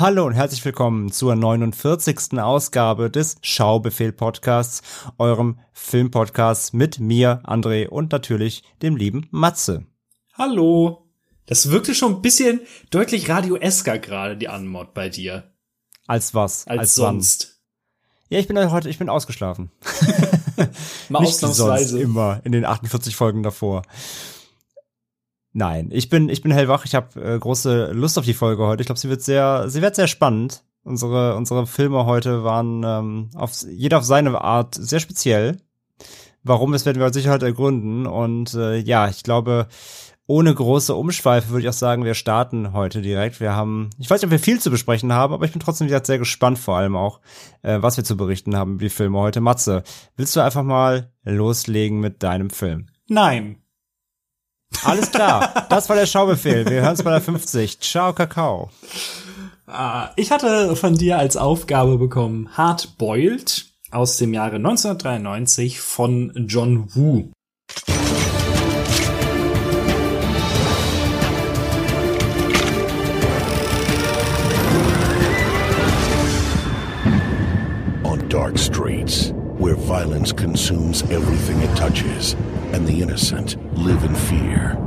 Hallo und herzlich willkommen zur 49. Ausgabe des Schaubefehl Podcasts, eurem Filmpodcast mit mir, André und natürlich dem lieben Matze. Hallo. Das wirkte schon ein bisschen deutlich radioesker gerade, die Anmod bei dir. Als was? Als, als sonst. Wann? Ja, ich bin heute, ich bin ausgeschlafen. Mal Nicht ausnahmsweise. Wie sonst immer in den 48 Folgen davor. Nein, ich bin ich bin hellwach. Ich habe äh, große Lust auf die Folge heute. Ich glaube, sie wird sehr sie wird sehr spannend. Unsere unsere Filme heute waren ähm, auf jeder auf seine Art sehr speziell. Warum, das werden wir mit Sicherheit ergründen. Und äh, ja, ich glaube, ohne große Umschweife würde ich auch sagen, wir starten heute direkt. Wir haben, ich weiß nicht, ob wir viel zu besprechen haben, aber ich bin trotzdem wieder sehr gespannt, vor allem auch, äh, was wir zu berichten haben über die Filme heute. Matze, willst du einfach mal loslegen mit deinem Film? Nein. Alles klar, das war der Schaubefehl. Wir hören uns bei der 50. Ciao, Kakao. Ah, ich hatte von dir als Aufgabe bekommen Hard Boiled aus dem Jahre 1993 von John Woo. On dark streets, where violence consumes everything it touches, and the innocent live in fear,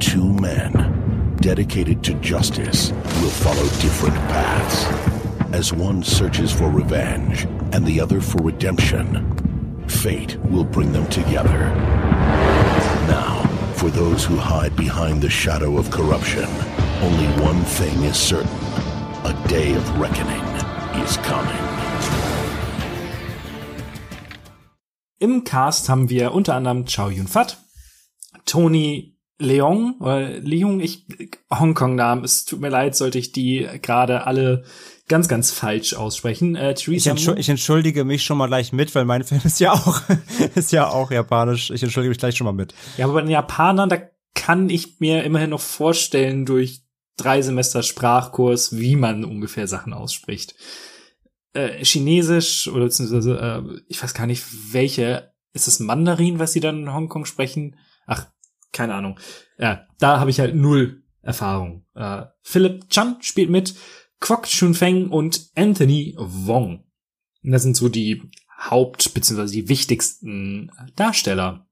two men dedicated to justice will follow different paths. As one searches for revenge and the other for redemption, fate will bring them together. Now, for those who hide behind the shadow of corruption, only one thing is certain a day of reckoning is coming. Im Cast haben wir unter anderem Chow Yun-Fat, Tony Leong oder Leung, ich Hongkong-Namen, es tut mir leid, sollte ich die gerade alle ganz, ganz falsch aussprechen. Äh, Ich, Mo- ich entschuldige mich schon mal gleich mit, weil mein Film ist ja auch, ist ja auch japanisch. Ich entschuldige mich gleich schon mal mit. Ja, aber bei den Japanern, da kann ich mir immerhin noch vorstellen, durch drei Semester Sprachkurs, wie man ungefähr Sachen ausspricht. Äh, Chinesisch oder beziehungsweise, äh, ich weiß gar nicht, welche, ist es Mandarin, was sie dann in Hongkong sprechen? Ach, keine Ahnung. Ja, da habe ich halt null Erfahrung. Äh, Philip Chan spielt mit, Kwok Chun-Feng und Anthony Wong. Und das sind so die Haupt- beziehungsweise die wichtigsten Darsteller.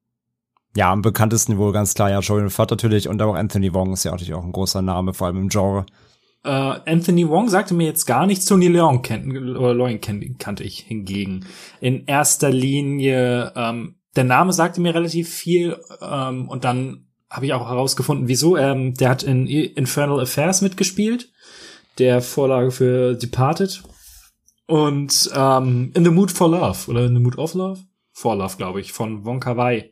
Ja, am bekanntesten wohl ganz klar ja Joel Fat natürlich und auch Anthony Wong ist ja natürlich auch ein großer Name, vor allem im Genre. Äh, Anthony Wong sagte mir jetzt gar nichts. Tony Leung, kennt, oder Leung kennt, kannte ich hingegen. In erster Linie, ähm, der Name sagte mir relativ viel ähm, und dann habe ich auch herausgefunden, wieso. Ähm, der hat in Infernal Affairs mitgespielt, der Vorlage für Departed. Und ähm, In the Mood for Love oder In the Mood of Love? For Love, glaube ich, von Wong Kar Wai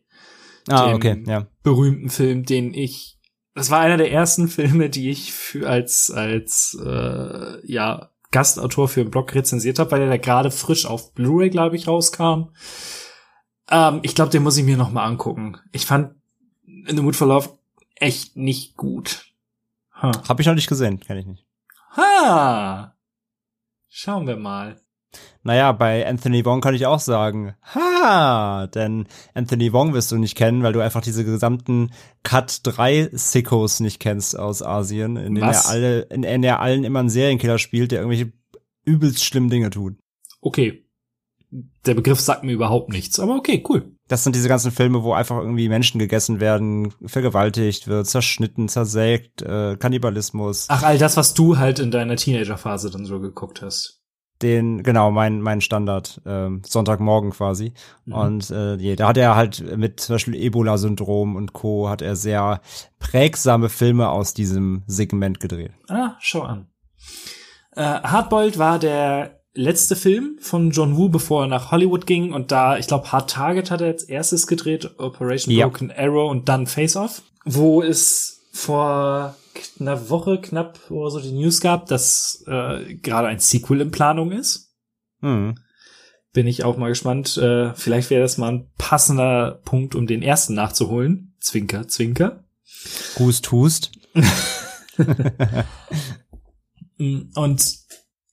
Ah, okay, ja. berühmten Film, den ich, das war einer der ersten Filme, die ich für als als äh, ja Gastautor für einen Blog rezensiert habe, weil der da gerade frisch auf Blu-ray, glaube ich, rauskam. Ähm, ich glaube, den muss ich mir noch mal angucken. Ich fand In the Mood for Love echt nicht gut. Ha. Hab ich noch nicht gesehen, kenne ich nicht. ha. Schauen wir mal. Naja, bei Anthony Wong kann ich auch sagen, ha, denn Anthony Wong wirst du nicht kennen, weil du einfach diese gesamten Cut 3 Sickos nicht kennst aus Asien, in denen er alle, in denen er allen immer einen Serienkiller spielt, der irgendwelche übelst schlimmen Dinge tut. Okay. Der Begriff sagt mir überhaupt nichts, aber okay, cool. Das sind diese ganzen Filme, wo einfach irgendwie Menschen gegessen werden, vergewaltigt wird, zerschnitten, zersägt, äh, Kannibalismus. Ach, all das, was du halt in deiner Teenagerphase dann so geguckt hast. Den, genau, mein, mein Standard, ähm, Sonntagmorgen quasi. Mhm. Und äh, da hat er halt mit zum Beispiel Ebola-Syndrom und Co. hat er sehr prägsame Filme aus diesem Segment gedreht. Ah, schau an. Äh, Hardboiled war der letzte Film von John Woo, bevor er nach Hollywood ging. Und da, ich glaube, Hard Target hat er als erstes gedreht, Operation Ja. Broken Arrow und dann Face Off. Wo es vor einer Woche knapp oder so die News gab, dass äh, gerade ein Sequel in Planung ist. Hm. Bin ich auch mal gespannt. Äh, vielleicht wäre das mal ein passender Punkt, um den ersten nachzuholen. Zwinker, Zwinker. Hust, hust. Und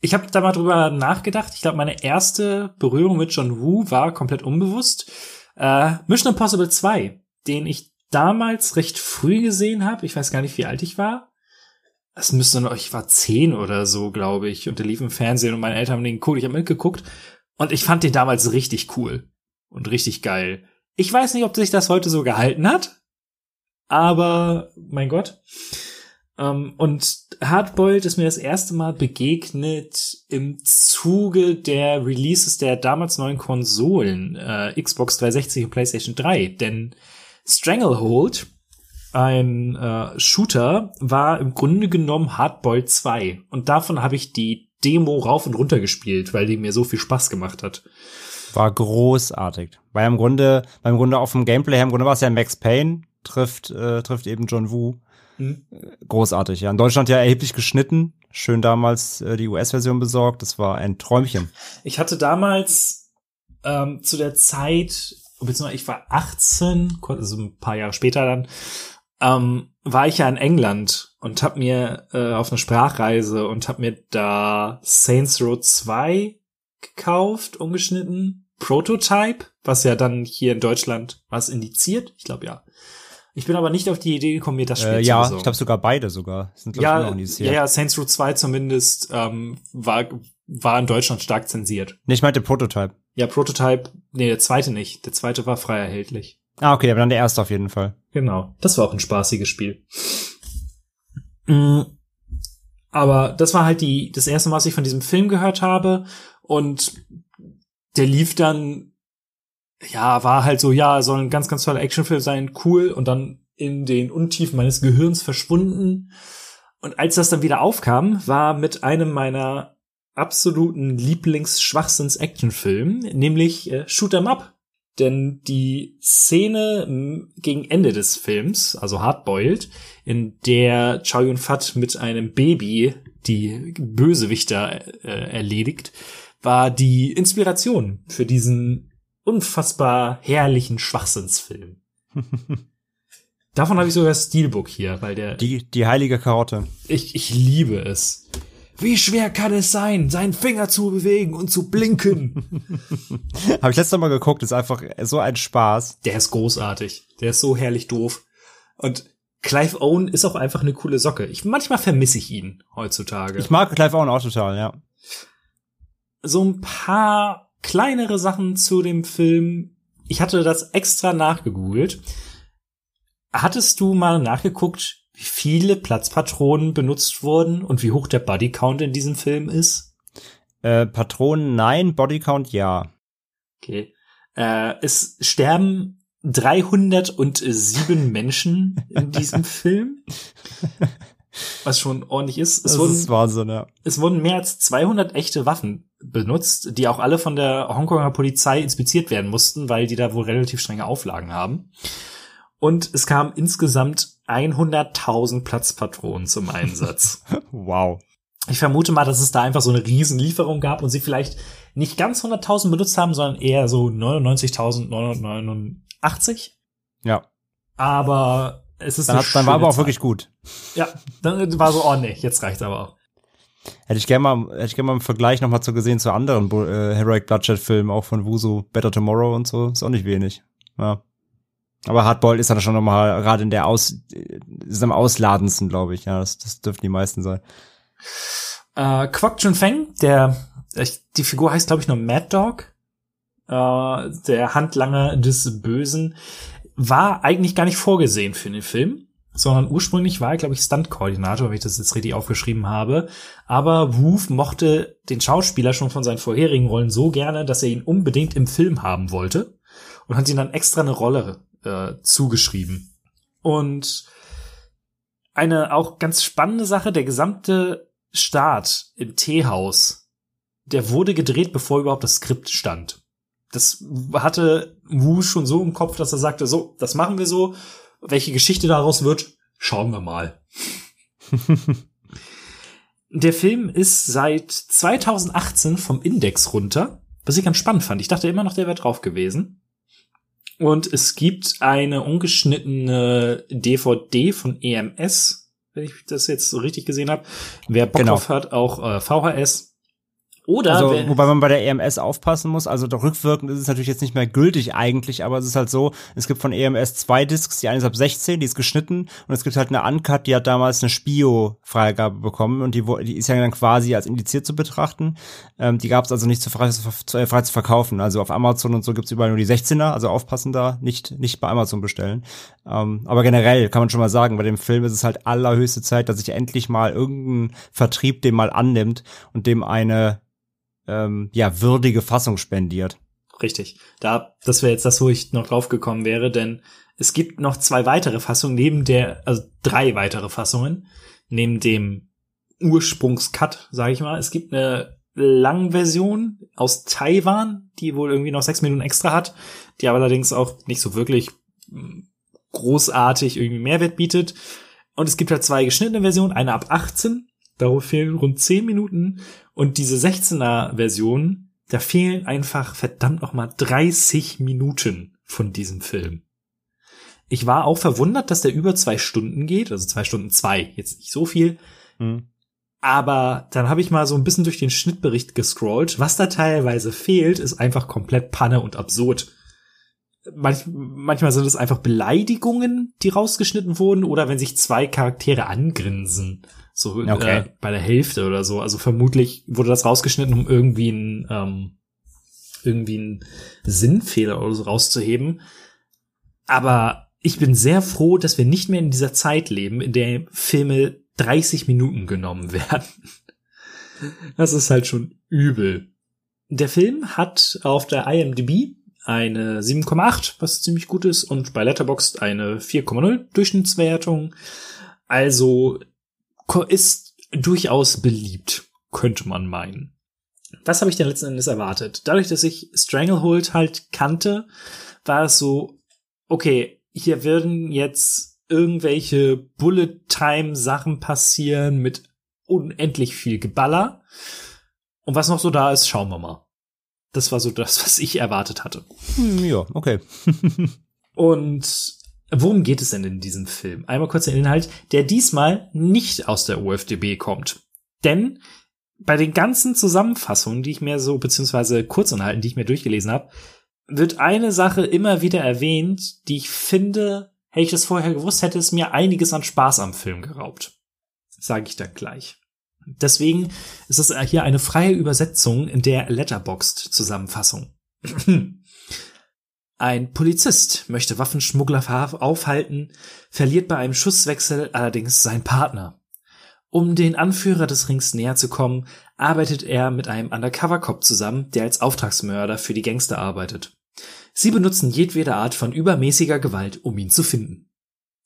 ich habe da mal drüber nachgedacht. Ich glaube, meine erste Berührung mit John Woo war komplett unbewusst. Äh, Mission Impossible 2, den ich damals recht früh gesehen habe. Ich weiß gar nicht, wie alt ich war. Es müsste noch, ich war zehn oder so, glaube ich. Und der lief im Fernsehen und meine Eltern haben den geguckt. Ich habe mitgeguckt. Und ich fand den damals richtig cool. Und richtig geil. Ich weiß nicht, ob sich das heute so gehalten hat. Aber, mein Gott. Ähm, und Hardboiled ist mir das erste Mal begegnet im Zuge der Releases der damals neuen Konsolen, äh, Xbox 360 und PlayStation 3. Denn Stranglehold, ein äh, Shooter, war im Grunde genommen Hardboiled 2. Und davon habe ich die Demo rauf und runter gespielt, weil die mir so viel Spaß gemacht hat. War großartig. Weil im Grunde, beim Grunde auch vom Gameplay her, im Grunde war es ja Max Payne, trifft, äh, trifft eben John Woo. Mhm. Großartig, ja. In Deutschland ja erheblich geschnitten. Schön damals äh, die US-Version besorgt. Das war ein Träumchen. Ich hatte damals ähm, zu der Zeit, beziehungsweise ich war 18, also ein paar Jahre später dann, ähm, war ich ja in England und hab mir äh, auf einer Sprachreise und hab mir da Saints Row 2 gekauft, umgeschnitten. Prototype, was ja dann hier in Deutschland was indiziert. Ich glaube ja. Ich bin aber nicht auf die Idee gekommen, mir das Spiel Äh, zu ja, besorgen. ich glaube sogar beide sogar. Sind, glaub ja, ja, ja, Saints Row 2 zumindest ähm, war, war in Deutschland stark zensiert. Nee, ich meinte Prototype. Ja, Prototype, nee, der zweite nicht. Der zweite war frei erhältlich. Ah, okay, aber dann der erste auf jeden Fall. Genau. Das war auch ein spaßiges Spiel. Mm, Aber das war halt die, das erste Mal, was ich von diesem Film gehört habe. Und der lief dann, ja, war halt so, ja, soll ein ganz, ganz toller Actionfilm sein, cool. Und dann in den Untiefen meines Gehirns verschwunden. Und als das dann wieder aufkam, war mit einem meiner absoluten Lieblings-Schwachsinns-Actionfilm, nämlich äh, Shoot 'em Up. Denn die Szene gegen Ende des Films, also Hardboiled, in der Chow Yun-Fat mit einem Baby die Bösewichter äh, erledigt, war die Inspiration für diesen unfassbar herrlichen Schwachsinnsfilm. Davon habe ich sogar das Steelbook hier, weil der Die, die heilige Karotte. ich, ich liebe es. Wie schwer kann es sein, seinen Finger zu bewegen und zu blinken? Habe ich letztes Mal geguckt, ist einfach so ein Spaß. Der ist großartig. Der ist so herrlich doof. Und Clive Owen ist auch einfach eine coole Socke. Ich, manchmal vermisse ich ihn heutzutage. Ich mag Clive Owen auch total, ja. so ein paar kleinere Sachen zu dem Film. Ich hatte das extra nachgegoogelt. Hattest du mal nachgeguckt, wie viele Platzpatronen benutzt wurden und wie hoch der Bodycount in diesem Film ist? Äh, Patronen nein, Bodycount ja. Okay. Äh, es sterben 307 Menschen in diesem Film. Was schon ordentlich ist. Es Das wurden, ist Wahnsinn, ja. es wurden mehr als 200 echte Waffen benutzt, die auch alle von der Hongkonger Polizei inspiziert werden mussten, weil die da wohl relativ strenge Auflagen haben. Und es kam insgesamt 100.000 Platzpatronen zum Einsatz. Wow. Ich vermute mal, dass es da einfach so eine Riesenlieferung gab und sie vielleicht nicht ganz 100.000 benutzt haben, sondern eher so 99.989. Ja. Aber es ist Dann, hat, dann war aber auch Zahl. wirklich gut. Ja, dann war so, oh nee, jetzt reicht's aber auch. Hätte ich gerne mal, hätte ich gerne mal im Vergleich noch mal zu gesehen zu anderen äh, Heroic Bloodshed Filmen, auch von Wusu, Better Tomorrow und so. Ist auch nicht wenig. Ja. Aber Hardboiled ist dann schon noch mal gerade in der Aus, ist am ausladendsten, glaube ich. Ja, das, das dürften die meisten sein. Äh, Kwok Chun Feng, der, die Figur heißt, glaube ich, nur Mad Dog, äh, der Handlanger des Bösen, war eigentlich gar nicht vorgesehen für den Film, sondern ursprünglich war er, glaube ich, Stunt-Koordinator, wenn ich das jetzt richtig aufgeschrieben habe. Aber Woof mochte den Schauspieler schon von seinen vorherigen Rollen so gerne, dass er ihn unbedingt im Film haben wollte und hat ihm dann extra eine Rolle äh, zugeschrieben. Und eine auch ganz spannende Sache, der gesamte Start im Teehaus, der wurde gedreht, bevor überhaupt das Skript stand. Das hatte Wu schon so im Kopf, dass er sagte, so, das machen wir so. Welche Geschichte daraus wird, schauen wir mal. Der Film ist seit 2018 vom Index runter, was ich ganz spannend fand. Ich dachte immer noch, der wäre drauf gewesen. Und es gibt eine ungeschnittene DVD von EMS, wenn ich das jetzt so richtig gesehen habe. Wer Bock Genau. drauf hat, auch äh, VHS. Oder Also, wobei man bei der EMS aufpassen muss, also doch rückwirkend ist es natürlich jetzt nicht mehr gültig eigentlich, aber es ist halt so, es gibt von EMS zwei Discs, die eine ist ab 16, die ist geschnitten und es gibt halt eine Uncut, die hat damals eine Spio-Freigabe bekommen und die, die ist ja dann quasi als indiziert zu betrachten. Ähm, die gab es also nicht zu frei, zu, äh, frei zu verkaufen. Also auf Amazon und so gibt's überall nur die 16er, also aufpassen da, nicht, nicht bei Amazon bestellen. Ähm, aber generell kann man schon mal sagen, bei dem Film ist es halt allerhöchste Zeit, dass sich endlich mal irgendein Vertrieb dem mal annimmt und dem eine ähm, ja, würdige Fassung spendiert. Richtig. Da, das wäre jetzt das, wo ich noch drauf gekommen wäre, denn es gibt noch zwei weitere Fassungen neben der, also drei weitere Fassungen neben dem Ursprungscut, sage ich mal. Es gibt eine Langversion aus Taiwan, die wohl irgendwie noch sechs Minuten extra hat, die aber allerdings auch nicht so wirklich mm, großartig irgendwie Mehrwert bietet. Und es gibt halt zwei geschnittene Versionen, eine ab 18, darauf fehlen rund 10 Minuten und diese 16er Version, da fehlen einfach verdammt noch mal 30 Minuten von diesem Film. Ich war auch verwundert, dass der über zwei Stunden geht, also zwei Stunden zwei, jetzt nicht so viel. Hm. Aber dann habe ich mal so ein bisschen durch den Schnittbericht gescrollt. Was da teilweise fehlt, ist einfach komplett Panne und absurd. Manch, manchmal sind es einfach Beleidigungen, die rausgeschnitten wurden, oder wenn sich zwei Charaktere angrinsen. So Okay. äh, bei der Hälfte oder so. Also vermutlich wurde das rausgeschnitten, um irgendwie einen, ähm, irgendwie einen Sinnfehler oder so rauszuheben. Aber ich bin sehr froh, dass wir nicht mehr in dieser Zeit leben, in der Filme 30 Minuten genommen werden. Das ist halt schon übel. Der Film hat auf der IMDb eine 7,8, was ziemlich gut ist, und bei Letterboxd eine 4,0 Durchschnittswertung. Also ist durchaus beliebt, könnte man meinen. Was habe ich denn letzten Endes erwartet? Dadurch, dass ich Stranglehold halt kannte, war es so, okay, hier werden jetzt irgendwelche Bullet-Time-Sachen passieren mit unendlich viel Geballer. Und was noch so da ist, schauen wir mal. Das war so das, was ich erwartet hatte. Hm, ja, okay. Und worum geht es denn in diesem Film? Einmal kurz den Inhalt, der diesmal nicht aus der OFDB kommt. Denn bei den ganzen Zusammenfassungen, die ich mir so, beziehungsweise Kurzunhalten, die ich mir durchgelesen habe, wird eine Sache immer wieder erwähnt, die ich finde, hätte ich das vorher gewusst, hätte es mir einiges an Spaß am Film geraubt. Sage ich dann gleich. Deswegen ist es hier eine freie Übersetzung in der Letterboxd-Zusammenfassung. Ein Polizist möchte Waffenschmuggler aufhalten, verliert bei einem Schusswechsel allerdings seinen Partner. Um den Anführer des Rings näher zu kommen, arbeitet er mit einem Undercover-Cop zusammen, der als Auftragsmörder für die Gangster arbeitet. Sie benutzen jedwede Art von übermäßiger Gewalt, um ihn zu finden.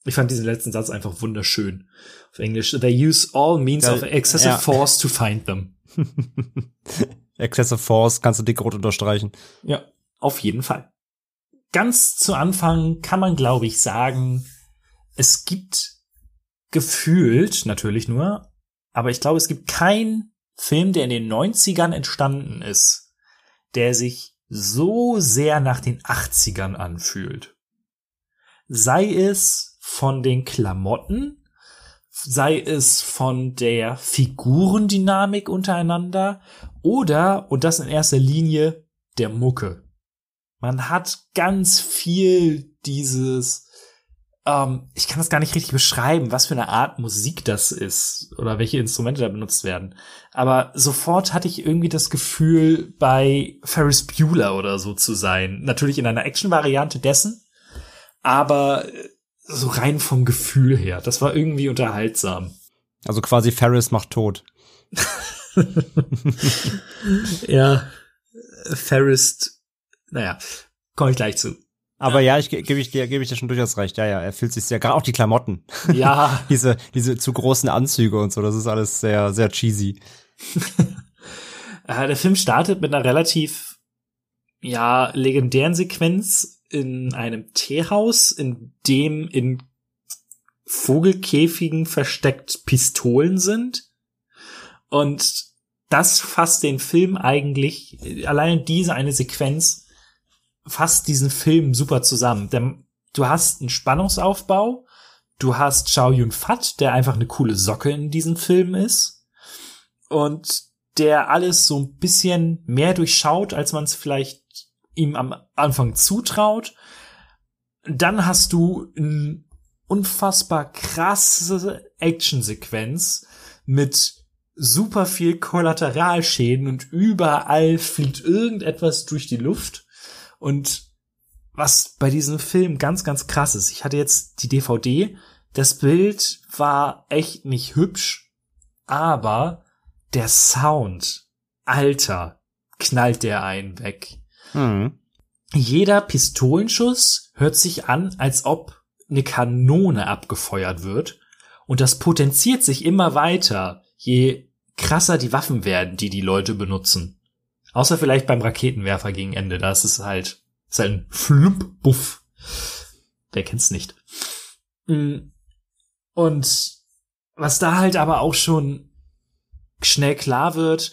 Ich fand diesen letzten Satz einfach wunderschön. Auf Englisch, they use all means Ja, of excessive ja. force to find them. Excessive Force kannst du dickrot unterstreichen. Ja, auf jeden Fall. Ganz zu Anfang kann man, glaube ich, sagen, es gibt gefühlt natürlich nur, aber ich glaube, es gibt keinen Film, der in den 90ern entstanden ist, der sich so sehr nach den 80ern anfühlt. Sei es von den Klamotten, sei es von der Figurendynamik untereinander oder, und das in erster Linie, der Mucke. Man hat ganz viel dieses, ähm, ich kann das gar nicht richtig beschreiben, was für eine Art Musik das ist oder welche Instrumente da benutzt werden. Aber sofort hatte ich irgendwie das Gefühl, bei Ferris Bueller oder so zu sein. Natürlich in einer Action-Variante dessen, aber äh, so rein vom Gefühl her. Das war irgendwie unterhaltsam. Also quasi Ferris macht tot. Ja, Ferris, naja, komme ich gleich zu. Aber ja, ich ge- gebe ich dir, gebe ich dir schon durchaus recht. Ja, ja, er fühlt sich sehr, gerade auch die Klamotten. Ja, diese, diese zu großen Anzüge und so, das ist alles sehr, sehr cheesy. Äh, der Film startet mit einer relativ, ja, legendären Sequenz in einem Teehaus, in dem in Vogelkäfigen versteckt Pistolen sind. Und das fasst den Film eigentlich, allein diese eine Sequenz fasst diesen Film super zusammen. Denn du hast einen Spannungsaufbau, du hast Chow Yun Fat, der einfach eine coole Socke in diesem Film ist und der alles so ein bisschen mehr durchschaut, als man es vielleicht ihm am Anfang zutraut. Dann hast du eine unfassbar krasse Actionsequenz mit super viel Kollateralschäden und überall fliegt irgendetwas durch die Luft. Und was bei diesem Film ganz, ganz krass ist, ich hatte jetzt die DVD, das Bild war echt nicht hübsch, aber der Sound, alter, knallt der einen weg. Hm. Jeder Pistolenschuss hört sich an, als ob eine Kanone abgefeuert wird. Und das potenziert sich immer weiter, je krasser die Waffen werden, die die Leute benutzen. Außer vielleicht beim Raketenwerfer gegen Ende, da ist es halt, ist halt ein Flump-Buff. Wer kennt's nicht? Mm. Und was da halt aber auch schon schnell klar wird,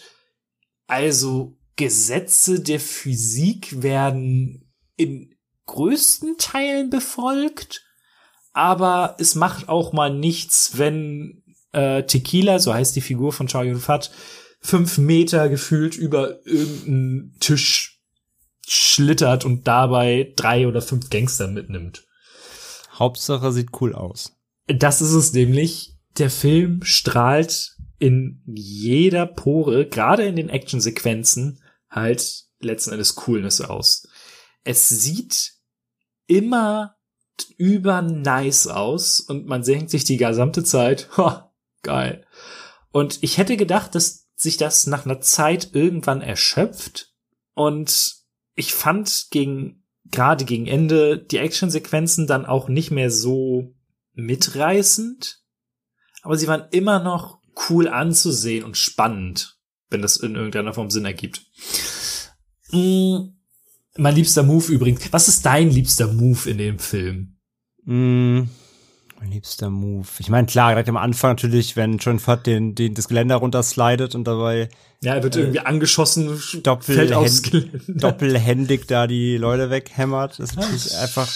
also Gesetze der Physik werden in größten Teilen befolgt, aber es macht auch mal nichts, wenn äh, Tequila, so heißt die Figur von Chow Yun-Fat, fünf Meter gefühlt über irgendeinen Tisch schlittert und dabei drei oder fünf Gangster mitnimmt. Hauptsache sieht cool aus. Das ist es nämlich. Der Film strahlt in jeder Pore, gerade in den Actionsequenzen, halt letzten Endes Coolness aus. Es sieht immer über nice aus und man denkt sich die gesamte Zeit, ha, geil. Und ich hätte gedacht, dass sich das nach einer Zeit irgendwann erschöpft und ich fand gegen, gerade gegen Ende die Actionsequenzen dann auch nicht mehr so mitreißend, aber sie waren immer noch cool anzusehen und spannend, wenn das in irgendeiner Form Sinn ergibt. Mm, mein liebster Move übrigens. Was ist dein liebster Move in dem Film? Mm, mein liebster Move. Ich meine, klar, direkt am Anfang natürlich, wenn John Fett den, den, das Geländer runterslidet und dabei Ja, er wird irgendwie angeschossen, fällt doppelhänd, doppelhändig da die Leute weghämmert. Das ist natürlich einfach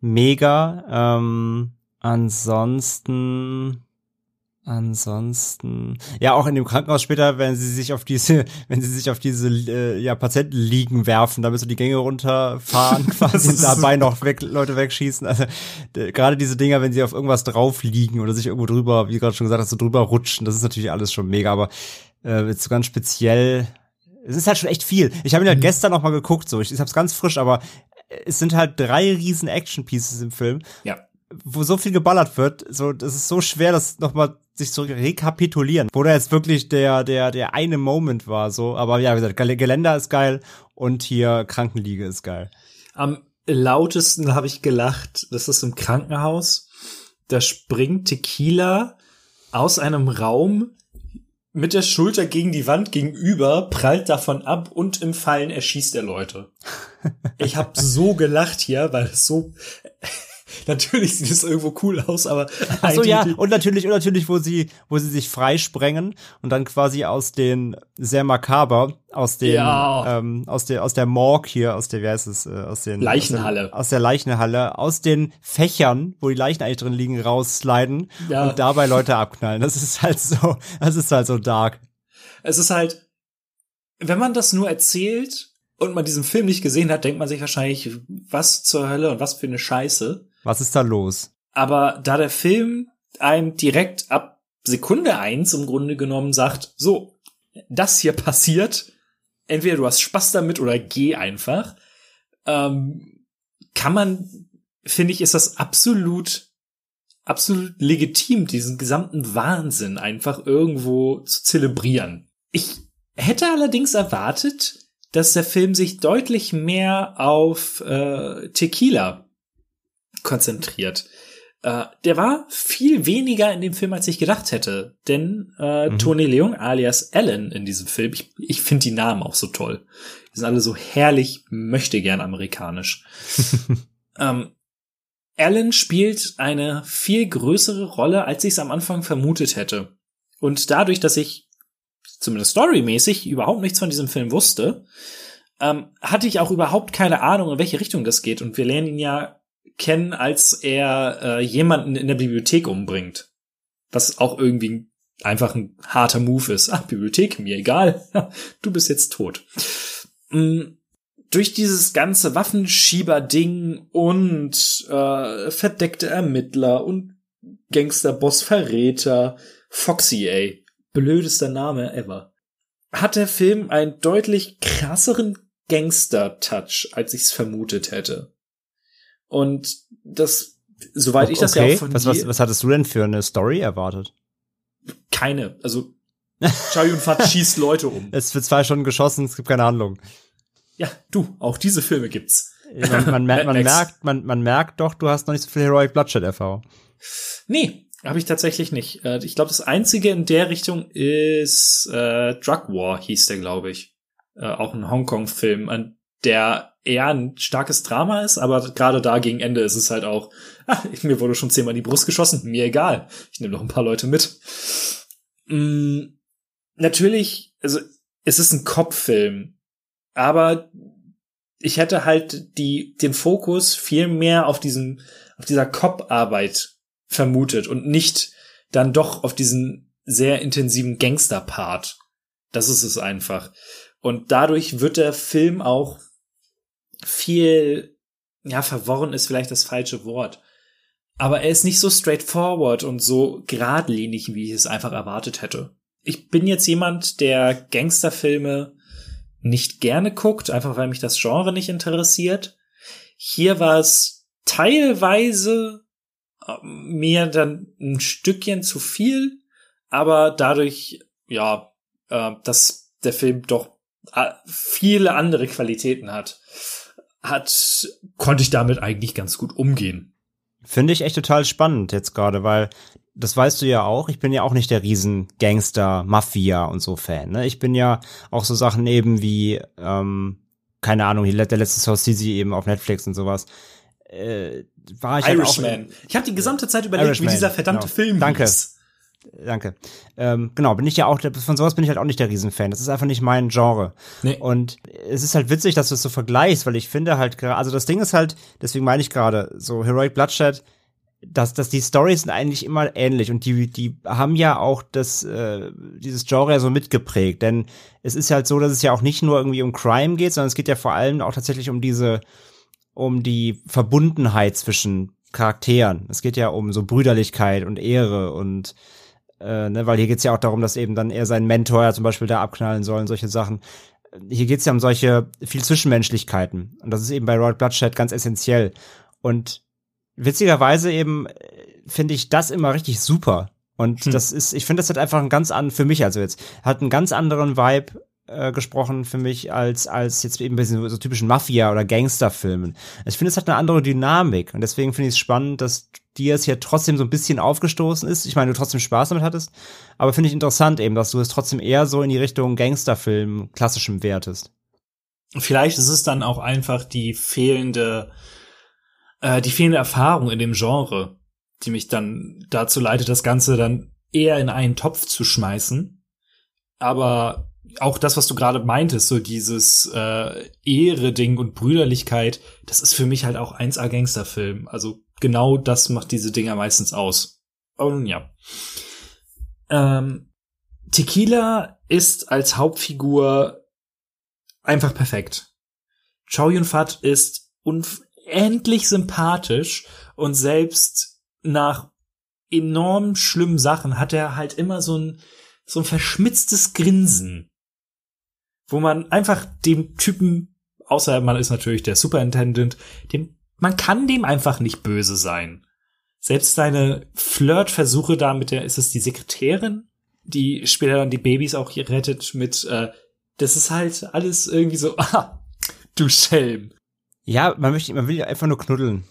mega. Ähm, ansonsten, ansonsten, ja, auch in dem Krankenhaus später, wenn sie sich auf diese, wenn sie sich auf diese äh, ja, Patienten liegen werfen, damit so die Gänge runterfahren, quasi und dabei noch weg, Leute wegschießen. Also gerade diese Dinger, wenn sie auf irgendwas drauf liegen oder sich irgendwo drüber, wie gerade schon gesagt hast, so drüber rutschen, das ist natürlich alles schon mega, aber äh, jetzt so ganz speziell. Es ist halt schon echt viel. Ich habe ihn halt gestern noch mal geguckt, so ich, ich hab's ganz frisch, aber es sind halt drei riesen Action-Pieces im Film Ja. wo so viel geballert wird, so das ist so schwer, das noch mal sich zu rekapitulieren, wo da jetzt wirklich der der der eine Moment war, so. Aber ja, wie gesagt, Gel- Geländer ist geil und hier Krankenliege ist geil. Am lautesten habe ich gelacht, das ist im Krankenhaus. Da springt Tequila aus einem Raum mit der Schulter gegen die Wand gegenüber, prallt davon ab und im Fallen erschießt er Leute. Ich habe so gelacht hier, weil es so natürlich sieht es irgendwo cool aus, aber Ach so ja, und natürlich und natürlich, wo sie wo sie sich freisprengen und dann quasi aus den sehr makaber aus den Ja. ähm, aus der aus der Morgue hier aus der wie heißt es äh, aus den Leichenhalle. aus der, aus der Leichenhalle aus den Fächern, wo die Leichen eigentlich drin liegen, raussliden Ja. und dabei Leute abknallen. Das ist halt so, das ist halt so dark. Es ist halt, wenn man das nur erzählt und man diesen Film nicht gesehen hat, denkt man sich wahrscheinlich, was zur Hölle und was für eine Scheiße. Was ist da los? Aber da der Film einem direkt ab Sekunde eins im Grunde genommen sagt, so, das hier passiert, entweder du hast Spaß damit oder geh einfach, ähm, kann man, finde ich, ist das absolut, absolut legitim, diesen gesamten Wahnsinn einfach irgendwo zu zelebrieren. Ich hätte allerdings erwartet, dass der Film sich deutlich mehr auf äh, Tequila konzentriert. Äh, der war viel weniger in dem Film, als ich gedacht hätte. Denn äh, Mhm. Tony Leung alias Alan in diesem Film, ich, ich finde die Namen auch so toll. Die sind alle so herrlich, möchte gern amerikanisch. ähm, Alan spielt eine viel größere Rolle, als ich es am Anfang vermutet hätte. Und dadurch, dass ich zumindest storymäßig überhaupt nichts von diesem Film wusste, ähm, hatte ich auch überhaupt keine Ahnung, in welche Richtung das geht. Und wir lernen ihn ja kennen, als er äh, jemanden in der Bibliothek umbringt. Was auch irgendwie einfach ein harter Move ist. Ah, Bibliothek, mir egal. du bist jetzt tot. Mhm. Durch dieses ganze Waffenschieber-Ding und äh, verdeckte Ermittler und Gangsterboss Verräter, Foxy, ey. Blödester Name ever. Hat der Film einen deutlich krasseren Gangster-Touch, als ich's vermutet hätte. Und das, soweit okay. ich das ja auch von was, was, was hattest du denn für eine Story erwartet? Keine. Also, Chow Yun-Fat schießt Leute um. Es wird zwei Stunden geschossen, es gibt keine Handlung. Ja, du, auch diese Filme gibt's. Man, man, mer man merkt, man, man merkt doch, du hast noch nicht so viel Heroic Bloodshed-Erfahrung. Nee, habe ich tatsächlich nicht. Äh, ich glaube, das einzige in der Richtung ist äh, Drug War, hieß der, glaube ich. Äh, auch ein Hongkong-Film, der eher ein starkes Drama ist, aber gerade da gegen Ende ist es halt auch, ah, mir wurde schon zehnmal in die Brust geschossen, mir egal. Ich nehme noch ein paar Leute mit. Mm, natürlich, also es ist ein Kopffilm, aber ich hätte halt die, den Fokus viel mehr auf diesem, auf dieser Cop-Arbeit vermutet und nicht dann doch auf diesen sehr intensiven Gangster-Part. Das ist es einfach. Und dadurch wird der Film auch viel, ja, verworren ist vielleicht das falsche Wort. Aber er ist nicht so straightforward und so geradlinig, wie ich es einfach erwartet hätte. Ich bin jetzt jemand, der Gangsterfilme nicht gerne guckt, einfach weil mich das Genre nicht interessiert. Hier war es teilweise äh, mir dann ein Stückchen zu viel, aber dadurch, ja, äh, dass der Film doch äh, viele andere Qualitäten hat, hat, konnte ich damit eigentlich ganz gut umgehen. Finde ich echt total spannend jetzt gerade, weil das weißt du ja auch, ich bin ja auch nicht der riesen Gangster, Mafia und so Fan. Ne? Ich bin ja auch so Sachen eben wie, ähm, keine Ahnung, der letzte Source eben auf Netflix und sowas. Äh, war ich Irishman. Halt auch, ich habe die gesamte Zeit überlegt, Irishman, wie dieser verdammte genau. Film Danke. hieß. Danke. Ähm, genau, bin ich ja auch, von sowas bin ich halt auch nicht der Riesenfan. Das ist einfach nicht mein Genre. Nee. Und es ist halt witzig, dass du es so vergleichst, weil ich finde halt gerade, also das Ding ist halt, deswegen meine ich gerade, so Heroic Bloodshed, dass, dass die Stories sind eigentlich immer ähnlich und die, die haben ja auch das, äh, dieses Genre so mitgeprägt. Denn es ist halt so, dass es ja auch nicht nur irgendwie um Crime geht, sondern es geht ja vor allem auch tatsächlich um diese, um die Verbundenheit zwischen Charakteren. Es geht ja um so Brüderlichkeit und Ehre und äh, ne, weil hier geht's ja auch darum, dass eben dann er seinen Mentor ja zum Beispiel da abknallen soll und solche Sachen. Hier geht's ja um solche viel Zwischenmenschlichkeiten. Und das ist eben bei Royal Bloodshed ganz essentiell. Und witzigerweise eben äh, finde ich das immer richtig super. Und hm. das ist, ich finde, das hat einfach einen ganz anderen, für mich also jetzt, hat einen ganz anderen Vibe äh, gesprochen für mich als, als jetzt eben bei so, so typischen Mafia- oder Gangsterfilmen. Ich finde, es hat eine andere Dynamik. Und deswegen finde ich es spannend, dass dir es hier trotzdem so ein bisschen aufgestoßen ist. Ich meine, du trotzdem Spaß damit hattest. Aber finde ich interessant eben, dass du es trotzdem eher so in die Richtung Gangsterfilm klassischem wertest. Vielleicht ist es dann auch einfach die fehlende, äh, die fehlende Erfahrung in dem Genre, die mich dann dazu leitet, das Ganze dann eher in einen Topf zu schmeißen. Aber auch das, was du gerade meintest, so dieses äh, Ehre-Ding und Brüderlichkeit, das ist für mich halt auch 1A Gangsterfilm. Also genau das macht diese Dinger meistens aus. Und ja. Ähm, Tequila ist als Hauptfigur einfach perfekt. Chow Yun-Fat ist unendlich sympathisch und selbst nach enorm schlimmen Sachen hat er halt immer so ein, so ein verschmitztes Grinsen wo man einfach dem Typen, außer man ist natürlich der Superintendent, dem, man kann dem einfach nicht böse sein. Selbst seine Flirtversuche da mit der, ist es die Sekretärin, die später dann die Babys auch hier rettet mit, äh, das ist halt alles irgendwie so, ah, du Schelm. Ja, man möchte, man will ja einfach nur knuddeln.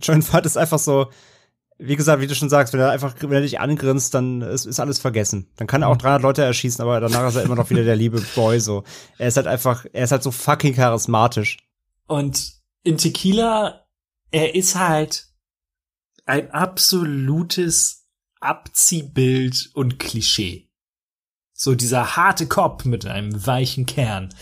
John Fat ist einfach so, wie gesagt, wie du schon sagst, wenn er einfach, wenn er dich angrinst, dann ist, ist alles vergessen. Dann kann er auch 300 mhm. Leute erschießen, aber danach ist er immer noch wieder der liebe Boy, so. Er ist halt einfach, er ist halt so fucking charismatisch. Und in Tequila, er ist halt ein absolutes Abziehbild und Klischee. So dieser harte Kopf mit einem weichen Kern.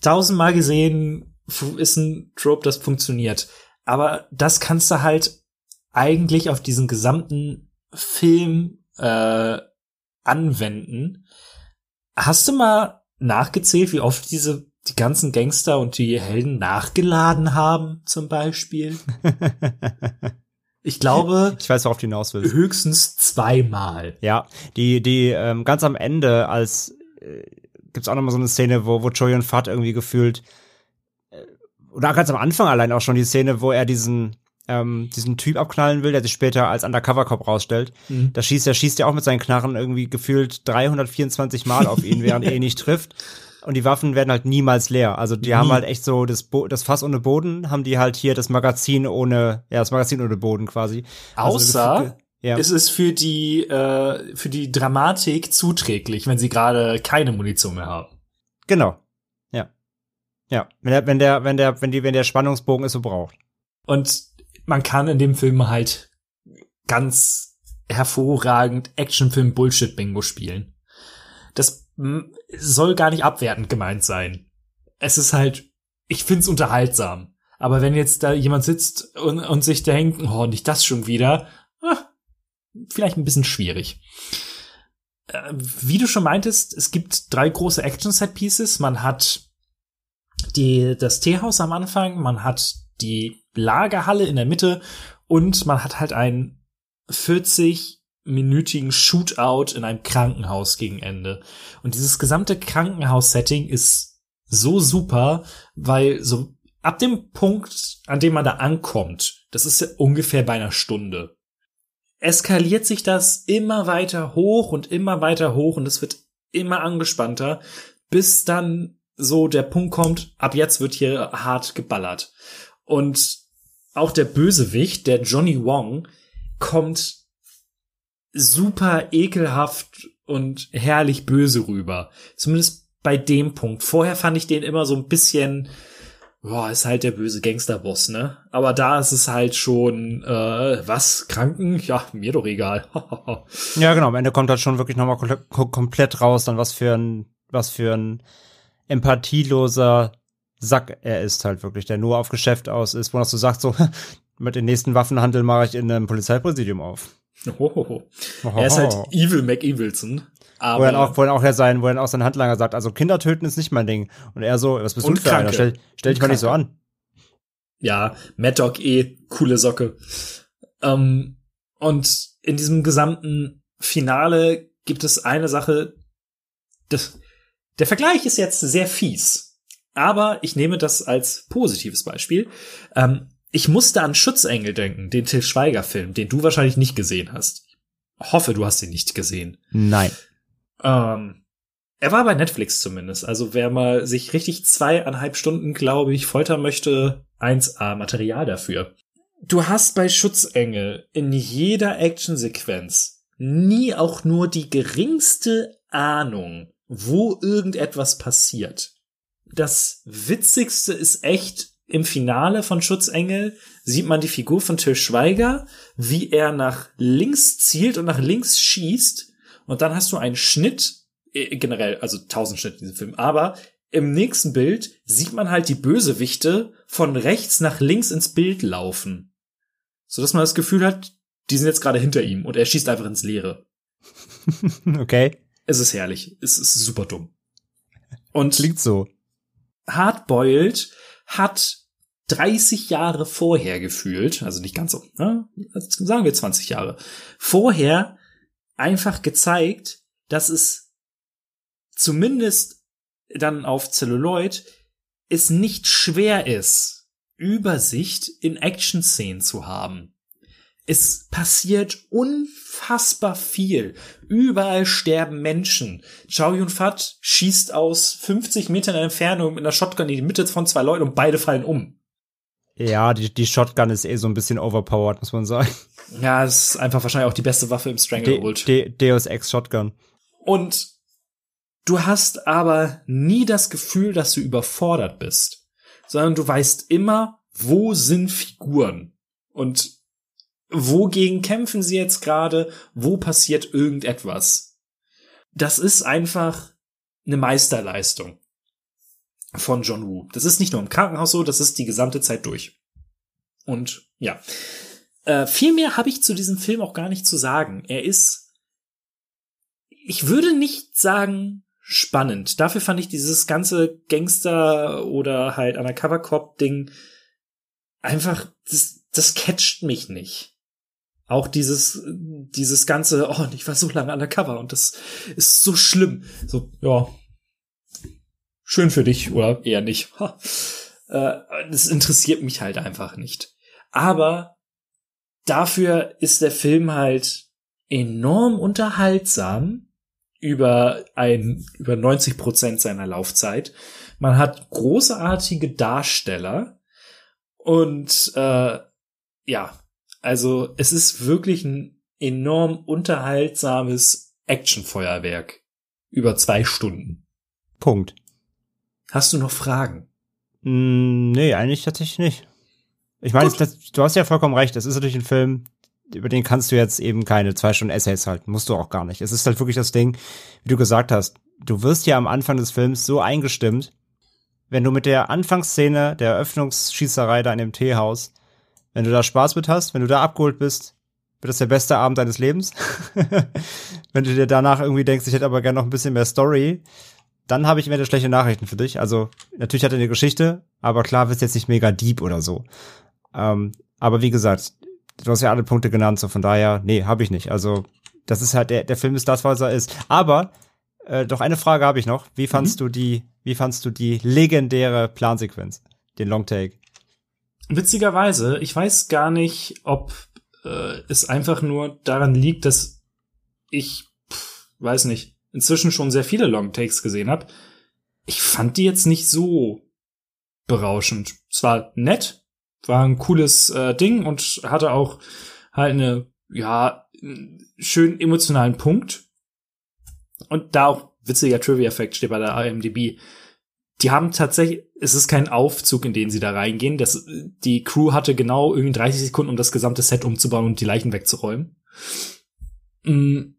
Tausendmal gesehen ist ein Trope, das funktioniert. Aber das kannst du halt eigentlich auf diesen gesamten Film äh, anwenden. Hast du mal nachgezählt, wie oft diese die ganzen Gangster und die Helden nachgeladen haben, zum Beispiel? Ich glaube, ich weiß, worauf du hinaus willst. Höchstens zweimal. Ja, die, die ähm, ganz am Ende, als äh, gibt's auch noch mal so eine Szene, wo, wo Choi und Fat irgendwie gefühlt, äh, oder ganz am Anfang allein auch schon die Szene, wo er diesen, ähm, diesen Typ abknallen will, der sich später als Undercover-Cop rausstellt. Mhm. Da schießt er, schießt er auch mit seinen Knarren irgendwie gefühlt 324 Mal auf ihn, während er ihn nicht trifft und die Waffen werden halt niemals leer. Also die Nie. haben halt echt so das, Bo das Fass ohne Boden, haben die halt hier das Magazin ohne, ja, das Magazin ohne Boden quasi. Also Außer also ja. ist es für die, äh, für die Dramatik zuträglich, wenn sie gerade keine Munition mehr haben. Genau. Ja. Ja. Wenn der, wenn der, wenn der, wenn die, wenn der Spannungsbogen es so braucht. Und man kann in dem Film halt ganz hervorragend Actionfilm Bullshit Bingo spielen. Das soll gar nicht abwertend gemeint sein. Es ist halt, ich find's unterhaltsam. Aber wenn jetzt da jemand sitzt und, und sich denkt, oh, nicht das schon wieder, ah, vielleicht ein bisschen schwierig. Äh, wie du schon meintest, es gibt drei große Action-Set-Pieces. Man hat die, das Teehaus am Anfang, man hat die Lagerhalle in der Mitte und man hat halt ein 40 minütigen Shootout in einem Krankenhaus gegen Ende. Und dieses gesamte Krankenhaus-Setting ist so super, weil so ab dem Punkt, an dem man da ankommt, das ist ja ungefähr bei einer Stunde, eskaliert sich das immer weiter hoch und immer weiter hoch und es wird immer angespannter, bis dann so der Punkt kommt, ab jetzt wird hier hart geballert. Und auch der Bösewicht, der Johnny Wong, kommt super ekelhaft und herrlich böse rüber. Zumindest bei dem Punkt. Vorher fand ich den immer so ein bisschen, boah, ist halt der böse Gangsterboss, ne? Aber da ist es halt schon, äh, was, Kranken? Ja, mir doch egal. ja, genau, am Ende kommt halt schon wirklich nochmal komplett raus, dann was für ein, was für ein empathieloser Sack er ist halt wirklich, der nur auf Geschäft aus ist, wo du sagst, so, mit dem nächsten Waffenhandel mache ich in einem Polizeipräsidium auf. Hohoho. Er ist halt Evil McEvilson. Aber wo dann auch, wo dann auch er sein, wo dann auch sein Handlanger sagt, also Kinder töten ist nicht mein Ding. Und er so, was bist du für einer? Stell, stell dich mal nicht so an. Ja, Mad Dog eh, coole Socke. Ähm, und in diesem gesamten Finale gibt es eine Sache, das, der Vergleich ist jetzt sehr fies. Aber ich nehme das als positives Beispiel. Ähm, ich musste an Schutzengel denken, den Till Schweiger Film, den du wahrscheinlich nicht gesehen hast. Ich hoffe, du hast ihn nicht gesehen. Nein. Ähm, er war bei Netflix zumindest. Also wer mal sich richtig zweieinhalb Stunden, glaube ich, foltern möchte, 1A Material dafür. Du hast bei Schutzengel in jeder Actionsequenz nie auch nur die geringste Ahnung, wo irgendetwas passiert. Das Witzigste ist echt, im Finale von Schutzengel sieht man die Figur von Till Schweiger, wie er nach links zielt und nach links schießt. Und dann hast du einen Schnitt, äh, generell, also tausend Schnitt in diesem Film, aber im nächsten Bild sieht man halt die Bösewichte von rechts nach links ins Bild laufen. So dass man das Gefühl hat, die sind jetzt gerade hinter ihm und er schießt einfach ins Leere. okay. Es ist herrlich. Es ist super dumm. Und klingt so. Hardboiled hat 30 Jahre vorher gefühlt, also nicht ganz so, ne? sagen wir 20 Jahre, vorher einfach gezeigt, dass es zumindest dann auf Celluloid es nicht schwer ist, Übersicht in Action-Szenen zu haben. Es passiert unfassbar viel. Überall sterben Menschen. Chow Yun Fat schießt aus 50 Metern Entfernung mit einer Shotgun in die Mitte von zwei Leuten und beide fallen um. Ja, die, die Shotgun ist eh so ein bisschen overpowered, muss man sagen. Ja, es ist einfach wahrscheinlich auch die beste Waffe im Stranglehold. De, De, Deus Ex Shotgun. Und du hast aber nie das Gefühl, dass du überfordert bist, sondern du weißt immer, wo sind Figuren. Und wogegen kämpfen sie jetzt gerade? Wo passiert irgendetwas? Das ist einfach eine Meisterleistung von John Woo. Das ist nicht nur im Krankenhaus so, das ist die gesamte Zeit durch. Und ja, äh, viel mehr habe ich zu diesem Film auch gar nicht zu sagen. Er ist, ich würde nicht sagen spannend. Dafür fand ich dieses ganze Gangster oder halt Undercover Cop Ding einfach, das, das catcht mich nicht. Auch dieses, dieses ganze, oh, ich war so lange undercover und das ist so schlimm. So, ja, schön für dich oder eher nicht. Äh, das interessiert mich halt einfach nicht. Aber dafür ist der Film halt enorm unterhaltsam über ein, über 90 Prozent seiner Laufzeit. Man hat großartige Darsteller und äh, ja, also es ist wirklich ein enorm unterhaltsames Actionfeuerwerk über zwei Stunden. Punkt. Hast du noch Fragen? Mm, nee, eigentlich tatsächlich nicht. Ich meine, du hast ja vollkommen recht. Das ist natürlich ein Film, über den kannst du jetzt eben keine zwei Stunden Essays halten. Musst du auch gar nicht. Es ist halt wirklich das Ding, wie du gesagt hast. Du wirst ja am Anfang des Films so eingestimmt, wenn du mit der Anfangsszene der Eröffnungsschießerei da in dem Teehaus, wenn du da Spaß mit hast, wenn du da abgeholt bist, wird das der beste Abend deines Lebens. wenn du dir danach irgendwie denkst, ich hätte aber gerne noch ein bisschen mehr Story, dann habe ich wieder schlechte Nachrichten für dich. Also natürlich hat er eine Geschichte, aber klar wird jetzt nicht mega deep oder so. Ähm, aber wie gesagt, du hast ja alle Punkte genannt, so von daher, nee, habe ich nicht. Also das ist halt, der, der Film ist das, was er ist. Aber äh, doch eine Frage habe ich noch. Wie fandst mhm. du die, wie fandst du die legendäre Plansequenz, den Longtake? Witzigerweise, ich weiß gar nicht, ob äh, es einfach nur daran liegt, dass ich, pff, weiß nicht, inzwischen schon sehr viele Longtakes gesehen habe. Ich fand die jetzt nicht so berauschend. Es war nett, war ein cooles äh, Ding und hatte auch halt eine, ja, schön emotionalen Punkt. Und da auch witziger Trivia-Fact steht bei der IMDb. Die haben tatsächlich, es ist kein Aufzug, in den sie da reingehen. Das, die Crew hatte genau irgendwie 30 Sekunden, um das gesamte Set umzubauen und die Leichen wegzuräumen. Mm,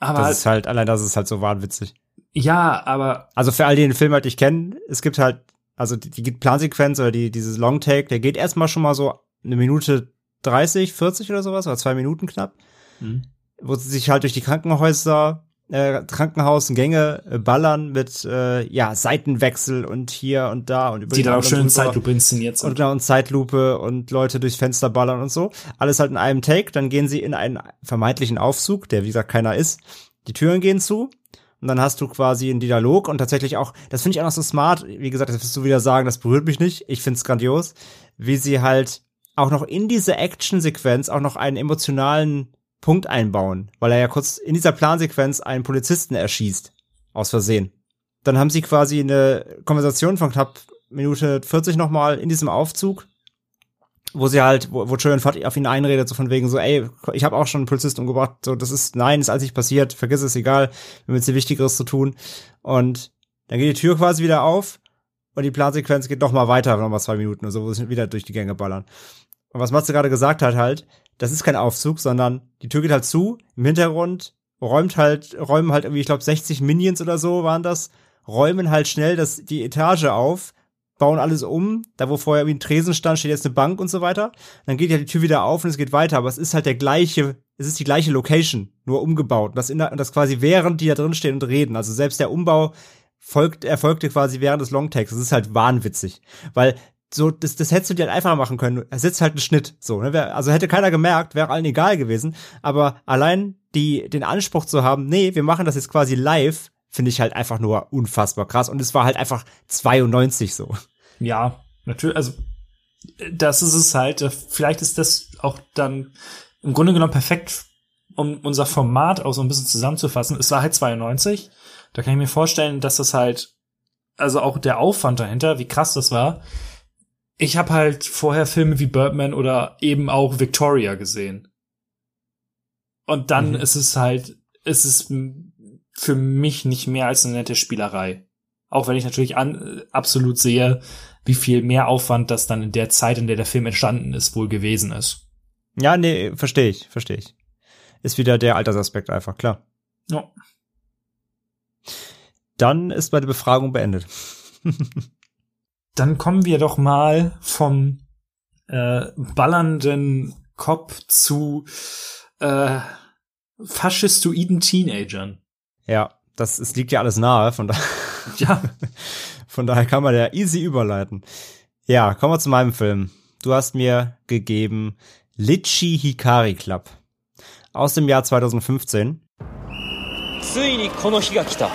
aber das ist halt, allein das ist halt so wahnwitzig. Ja, aber. Also für all die den Film halt nicht kennen, es gibt halt, also die, die Plansequenz oder die, dieses Long Take, der geht erstmal schon mal so eine Minute 30, 40 oder sowas, oder zwei Minuten knapp. Mhm. Wo sie sich halt durch die Krankenhäuser äh, Krankenhausgänge äh, ballern mit äh, ja Seitenwechsel und hier und da und über die dann auch schön Zeitlupe inszeniert sind. Und genau, und Zeitlupe und Leute durchs Fenster ballern und so. Alles halt in einem Take, dann gehen sie in einen vermeintlichen Aufzug, der wie gesagt keiner ist. Die Türen gehen zu und dann hast du quasi einen Dialog und tatsächlich auch, das finde ich auch noch so smart, wie gesagt, das wirst du wieder sagen, das berührt mich nicht, ich finde es grandios, wie sie halt auch noch in diese Action-Sequenz auch noch einen emotionalen Punkt einbauen, weil er ja kurz in dieser Plansequenz einen Polizisten erschießt. Aus Versehen. Dann haben sie quasi eine Konversation von knapp Minute 40 nochmal in diesem Aufzug, wo sie halt, wo, wo Julian Fott auf ihn einredet, so von wegen so, ey, ich habe auch schon einen Polizisten umgebracht, so, das ist, nein, ist alles nicht passiert, vergiss es, egal, wir haben jetzt hier Wichtigeres zu tun. Und dann geht die Tür quasi wieder auf und die Plansequenz geht noch mal weiter, noch mal zwei Minuten oder so, wo sie wieder durch die Gänge ballern. Und was Matze gerade gesagt hat halt, das ist kein Aufzug, sondern die Tür geht halt zu, im Hintergrund räumt halt, räumen halt irgendwie, ich glaube 60 Minions oder so waren das, räumen halt schnell das, die Etage auf, bauen alles um, da wo vorher irgendwie ein Tresen stand, steht jetzt eine Bank und so weiter. Dann geht ja die Tür wieder auf und es geht weiter, aber es ist halt der gleiche, es ist die gleiche Location, nur umgebaut. Und das, in, das quasi während die da drin stehen und reden. Also selbst der Umbau folgt, erfolgte quasi während des Longtakes. Das ist halt wahnwitzig. Weil so, das, das hättest du dir halt einfacher machen können. Er sitzt halt ein Schnitt, so, ne? Also hätte keiner gemerkt, wäre allen egal gewesen. Aber allein die, den Anspruch zu haben, nee, wir machen das jetzt quasi live, finde ich halt einfach nur unfassbar krass. Und es war halt einfach 92 so. Ja, natürlich, also, das ist es halt. Vielleicht ist das auch dann im Grunde genommen perfekt, um unser Format auch so ein bisschen zusammenzufassen. Es war halt 92. Da kann ich mir vorstellen, dass das halt, also auch der Aufwand dahinter, wie krass das war, ich habe halt vorher Filme wie Birdman oder eben auch Victoria gesehen. Und dann mhm. ist es halt, ist es für mich nicht mehr als eine nette Spielerei. Auch wenn ich natürlich an, absolut sehe, wie viel mehr Aufwand das dann in der Zeit, in der der Film entstanden ist, wohl gewesen ist. Ja, nee, verstehe ich, verstehe ich. Ist wieder der Altersaspekt einfach, klar. Ja. Dann ist meine Befragung beendet. Dann kommen wir doch mal vom äh, ballernden Cop zu äh, faschistoiden Teenagern. Ja, das es liegt ja alles nahe, von daher, Ja, von daher kann man ja easy überleiten. Ja, kommen wir zu meinem Film. Du hast mir gegeben Litchi Hikari Club aus dem Jahr 2015. ついにこの日が来た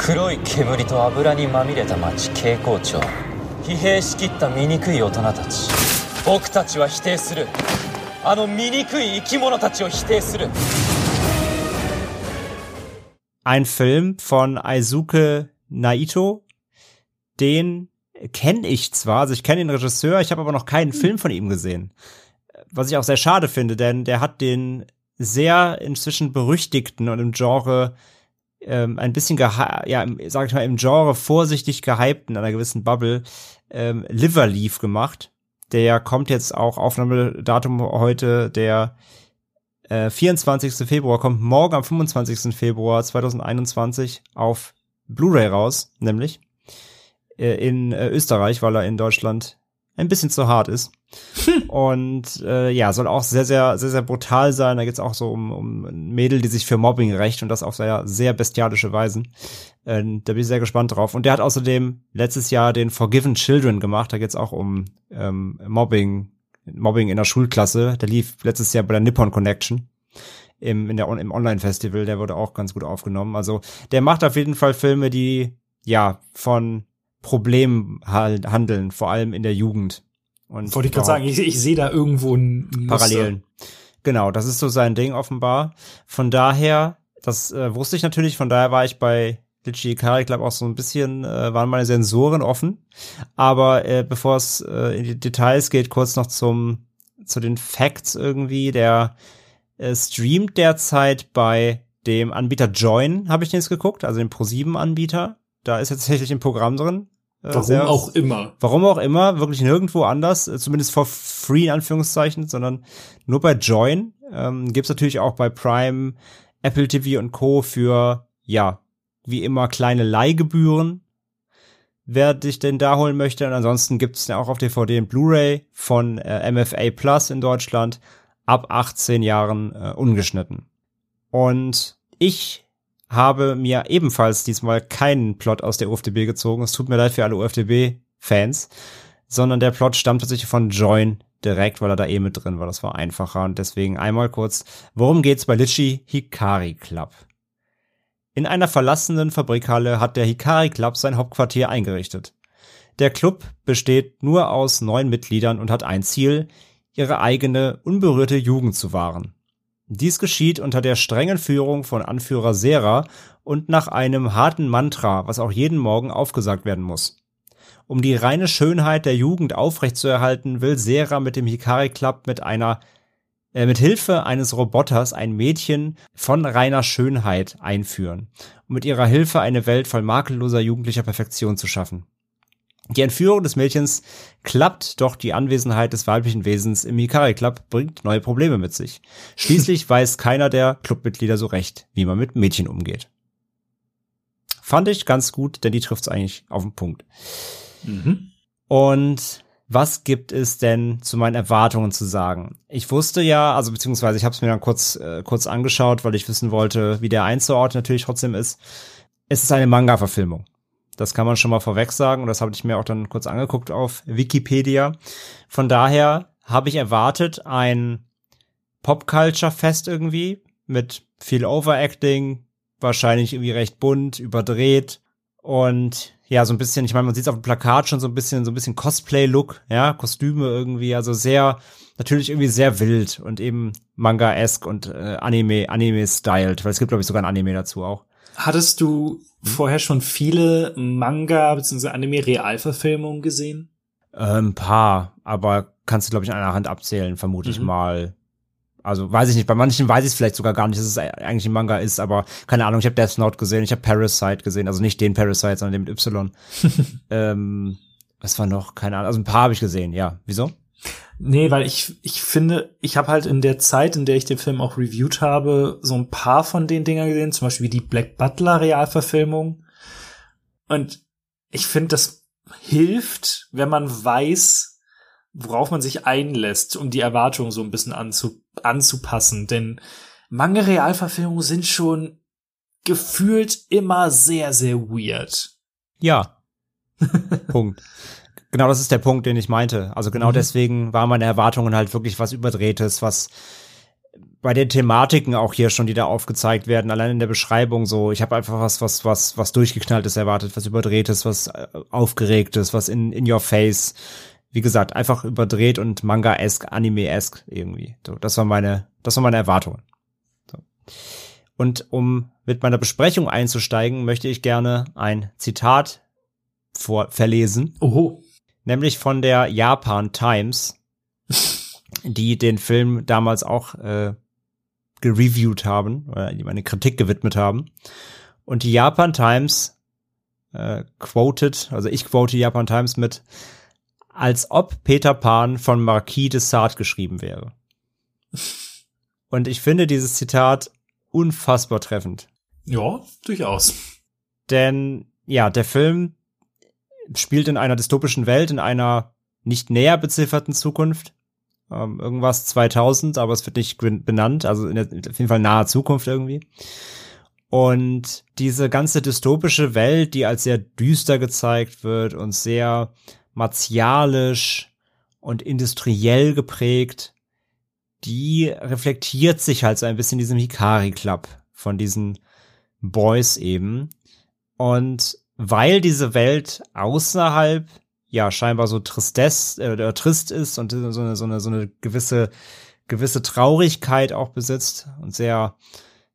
黒い煙と油にまみれた町蛍光町疲弊しきった醜い大人たち僕たちは否定するあの醜い生き物たちを否定する Ein Film von Aizuke Naito. Den kenne ich zwar, also ich kenne den Regisseur, ich habe aber noch keinen Film von ihm gesehen. Was ich auch sehr schade finde, denn der hat den sehr inzwischen berüchtigten und im Genre ähm, ein bisschen, ja, im- sag ich mal, im Genre vorsichtig gehypten, einer gewissen Bubble, ähm, Liverleaf gemacht. Der kommt jetzt auch Aufnahmedatum heute, der äh, 24. Februar, kommt morgen am 25. Februar 2021 auf Blu-ray raus, nämlich äh, in äh, Österreich, weil er in Deutschland ein bisschen zu hart ist. Und äh, ja, soll auch sehr, sehr, sehr, sehr brutal sein. Da geht's auch so um, um ein Mädel, die sich für Mobbing rächt und das auf sehr, sehr bestialische Weisen. Äh, da bin ich sehr gespannt drauf. Und der hat außerdem letztes Jahr den Forgiven Children gemacht. Da geht's auch um ähm, Mobbing, Mobbing in der Schulklasse. Der lief letztes Jahr bei der Nippon Connection im, in der, im Online-Festival. Der wurde auch ganz gut aufgenommen. Also der macht auf jeden Fall Filme, die ja von Problemen hal- handeln, vor allem in der Jugend. Und wollte ich gerade sagen, ich, ich sehe da irgendwo ein. Parallelen. Genau, das ist so sein Ding offenbar. Von daher, das äh, wusste ich natürlich, von daher war ich bei Litchi Ikari Club auch so ein bisschen, äh, waren meine Sensoren offen. Aber äh, bevor es äh, in die Details geht, kurz noch zum zu den Facts irgendwie. Der äh, streamt derzeit bei dem Anbieter Join, habe ich jetzt geguckt, also dem Pro7-Anbieter. Da ist jetzt tatsächlich ein Programm drin. Äh, Warum sehr- auch immer. Warum auch immer, wirklich nirgendwo anders, äh, zumindest for free in Anführungszeichen, sondern nur bei Join. Ähm, gibt's natürlich auch bei Prime, Apple TV und Co. für, ja, wie immer kleine Leihgebühren. Wer dich denn da holen möchte. Und ansonsten gibt's ja auch auf DVD und Blu-ray von äh, MFA Plus in Deutschland ab 18 Jahren äh, ungeschnitten. Und ich habe mir ebenfalls diesmal keinen Plot aus der UFDB gezogen. Es tut mir leid für alle UFDB-Fans, sondern der Plot stammt tatsächlich von Join direkt, weil er da eh mit drin war. Das war einfacher und deswegen einmal kurz, worum geht's bei Litchi Hikari Club? In einer verlassenen Fabrikhalle hat der Hikari Club sein Hauptquartier eingerichtet. Der Club besteht nur aus neun Mitgliedern und hat ein Ziel, ihre eigene, unberührte Jugend zu wahren. Dies geschieht unter der strengen Führung von Anführer Sera und nach einem harten Mantra, was auch jeden Morgen aufgesagt werden muss. Um die reine Schönheit der Jugend aufrechtzuerhalten, will Sera mit dem Hikari Club mit einer äh, mit Hilfe eines Roboters ein Mädchen von reiner Schönheit einführen, um mit ihrer Hilfe eine Welt voll makelloser jugendlicher Perfektion zu schaffen. Die Entführung des Mädchens klappt, doch die Anwesenheit des weiblichen Wesens im Hikari Club bringt neue Probleme mit sich. Schließlich weiß keiner der Clubmitglieder so recht, wie man mit Mädchen umgeht. Fand ich ganz gut, denn die trifft's eigentlich auf den Punkt. Mhm. Und was gibt es denn zu meinen Erwartungen zu sagen? Ich wusste ja, also beziehungsweise ich habe es mir dann kurz äh, kurz angeschaut, weil ich wissen wollte, wie der einzuordnen natürlich trotzdem ist. Es ist eine Manga-Verfilmung. Das kann man schon mal vorweg sagen und das habe ich mir auch dann kurz angeguckt auf Wikipedia. Von daher habe ich erwartet ein Pop-Culture-Fest irgendwie mit viel Overacting, wahrscheinlich irgendwie recht bunt, überdreht und ja, so ein bisschen, ich meine, man sieht es auf dem Plakat schon so ein bisschen, so ein bisschen Cosplay-Look, ja, Kostüme irgendwie, also sehr, natürlich irgendwie sehr wild und eben Manga-esque und äh, Anime, Anime-styled, weil es gibt, glaube ich, sogar ein Anime dazu auch. Hattest du vorher schon viele Manga- bzw. Anime-Realverfilmungen gesehen? Äh, ein paar, aber kannst du, glaube ich, an einer Hand abzählen, vermute ich Mhm. mal. Also weiß ich nicht, bei manchen weiß ich es vielleicht sogar gar nicht, dass es eigentlich ein Manga ist, aber keine Ahnung, ich habe Death Note gesehen, ich habe Parasite gesehen, also nicht den Parasite, sondern den mit Y. ähm, was war noch? Keine Ahnung, also ein paar habe ich gesehen, ja. Wieso? Nee, weil ich, ich finde, ich habe halt in der Zeit, in der ich den Film auch reviewed habe, so ein paar von den Dingern gesehen, zum Beispiel die Black Butler Realverfilmung. Und ich finde, das hilft, wenn man weiß, worauf man sich einlässt, um die Erwartungen so ein bisschen anzu, anzupassen. Denn Manga Realverfilmungen sind schon gefühlt immer sehr, sehr weird. Ja. Punkt. Genau, das ist der Punkt, den ich meinte. Also genau mhm. deswegen waren meine Erwartungen halt wirklich was Überdrehtes, was bei den Thematiken auch hier schon, die da aufgezeigt werden, allein in der Beschreibung so, ich habe einfach was, was, was, was durchgeknalltes erwartet, was überdrehtes, was äh, aufgeregtes, was in, in your face. Wie gesagt, einfach überdreht und Manga-esque, Anime-esque irgendwie. So, das war meine, das war meine Erwartungen. So. Und um mit meiner Besprechung einzusteigen, möchte ich gerne ein Zitat vor, verlesen. Oho nämlich von der Japan Times, die den Film damals auch äh, gereviewt haben, oder ihm eine Kritik gewidmet haben. Und die Japan Times äh, quoted, also ich quote die Japan Times mit, als ob Peter Pan von Marquis de Sade geschrieben wäre. Und ich finde dieses Zitat unfassbar treffend. Ja, durchaus. Denn ja, der Film spielt in einer dystopischen Welt, in einer nicht näher bezifferten Zukunft. Ähm, irgendwas 2000, aber es wird nicht benannt, also in der, auf jeden Fall nahe Zukunft irgendwie. Und diese ganze dystopische Welt, die als sehr düster gezeigt wird und sehr martialisch und industriell geprägt, die reflektiert sich halt so ein bisschen in diesem Hikari Club von diesen Boys eben. Und weil diese Welt außerhalb ja scheinbar so tristess äh, trist ist und so eine, so eine, so eine gewisse gewisse Traurigkeit auch besitzt und sehr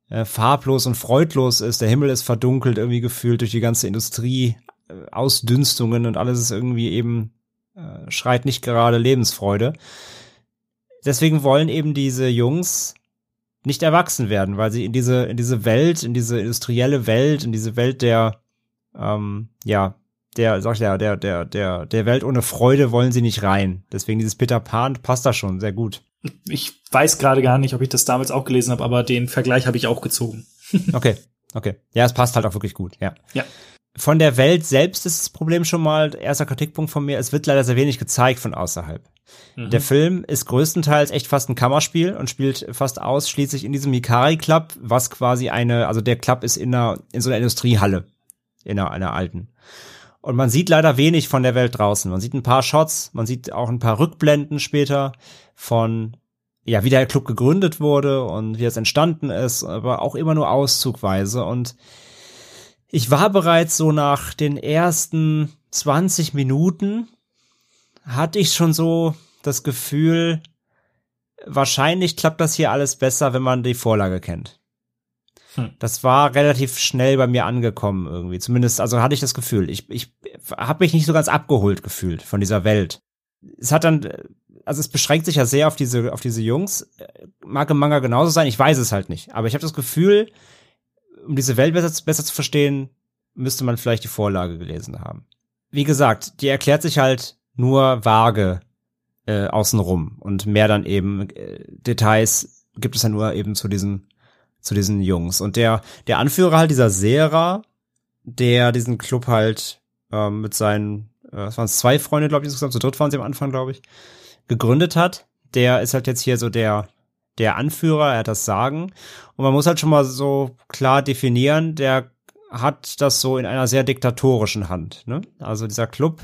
äh, farblos und freudlos ist. Der Himmel ist verdunkelt irgendwie gefühlt durch die ganze Industrie, äh, Ausdünstungen und alles ist irgendwie eben äh, schreit nicht gerade Lebensfreude. Deswegen wollen eben diese Jungs nicht erwachsen werden, weil sie in diese in diese Welt, in diese industrielle Welt, in diese Welt der ähm, ja, der, sag ich ja, der, der, der, der Welt ohne Freude wollen sie nicht rein. Deswegen dieses Peter Pan passt da schon sehr gut. Ich weiß gerade gar nicht, ob ich das damals auch gelesen habe, aber den Vergleich habe ich auch gezogen. okay, okay. Ja, es passt halt auch wirklich gut, ja. Ja. Von der Welt selbst ist das Problem schon mal, erster Kritikpunkt von mir, es wird leider sehr wenig gezeigt von außerhalb. Mhm. Der Film ist größtenteils echt fast ein Kammerspiel und spielt fast ausschließlich in diesem Hikari Club, was quasi eine, also der Club ist in einer, in so einer Industriehalle in einer, einer alten. Und man sieht leider wenig von der Welt draußen. Man sieht ein paar Shots, man sieht auch ein paar Rückblenden später von, ja, wie der Club gegründet wurde und wie es entstanden ist, aber auch immer nur auszugweise. Und ich war bereits so nach den ersten 20 Minuten, hatte ich schon so das Gefühl, wahrscheinlich klappt das hier alles besser, wenn man die Vorlage kennt. Hm. Das war relativ schnell bei mir angekommen irgendwie. Zumindest, also hatte ich das Gefühl. Ich, ich habe mich nicht so ganz abgeholt gefühlt von dieser Welt. Es hat dann, also es beschränkt sich ja sehr auf diese, auf diese Jungs. Mag im Manga genauso sein, ich weiß es halt nicht. Aber ich habe das Gefühl, um diese Welt besser, besser zu verstehen, müsste man vielleicht die Vorlage gelesen haben. Wie gesagt, die erklärt sich halt nur vage äh, außenrum und mehr dann eben äh, Details gibt es ja nur eben zu diesen zu diesen Jungs. Und der, der Anführer halt dieser Sera, der diesen Club halt ähm, mit seinen, äh, das waren zwei Freunde, glaube ich, insgesamt, zu dritt waren sie am Anfang, glaube ich, gegründet hat, der ist halt jetzt hier so der, der Anführer, er hat das Sagen. Und man muss halt schon mal so klar definieren, der hat das so in einer sehr diktatorischen Hand. Ne? Also dieser Club,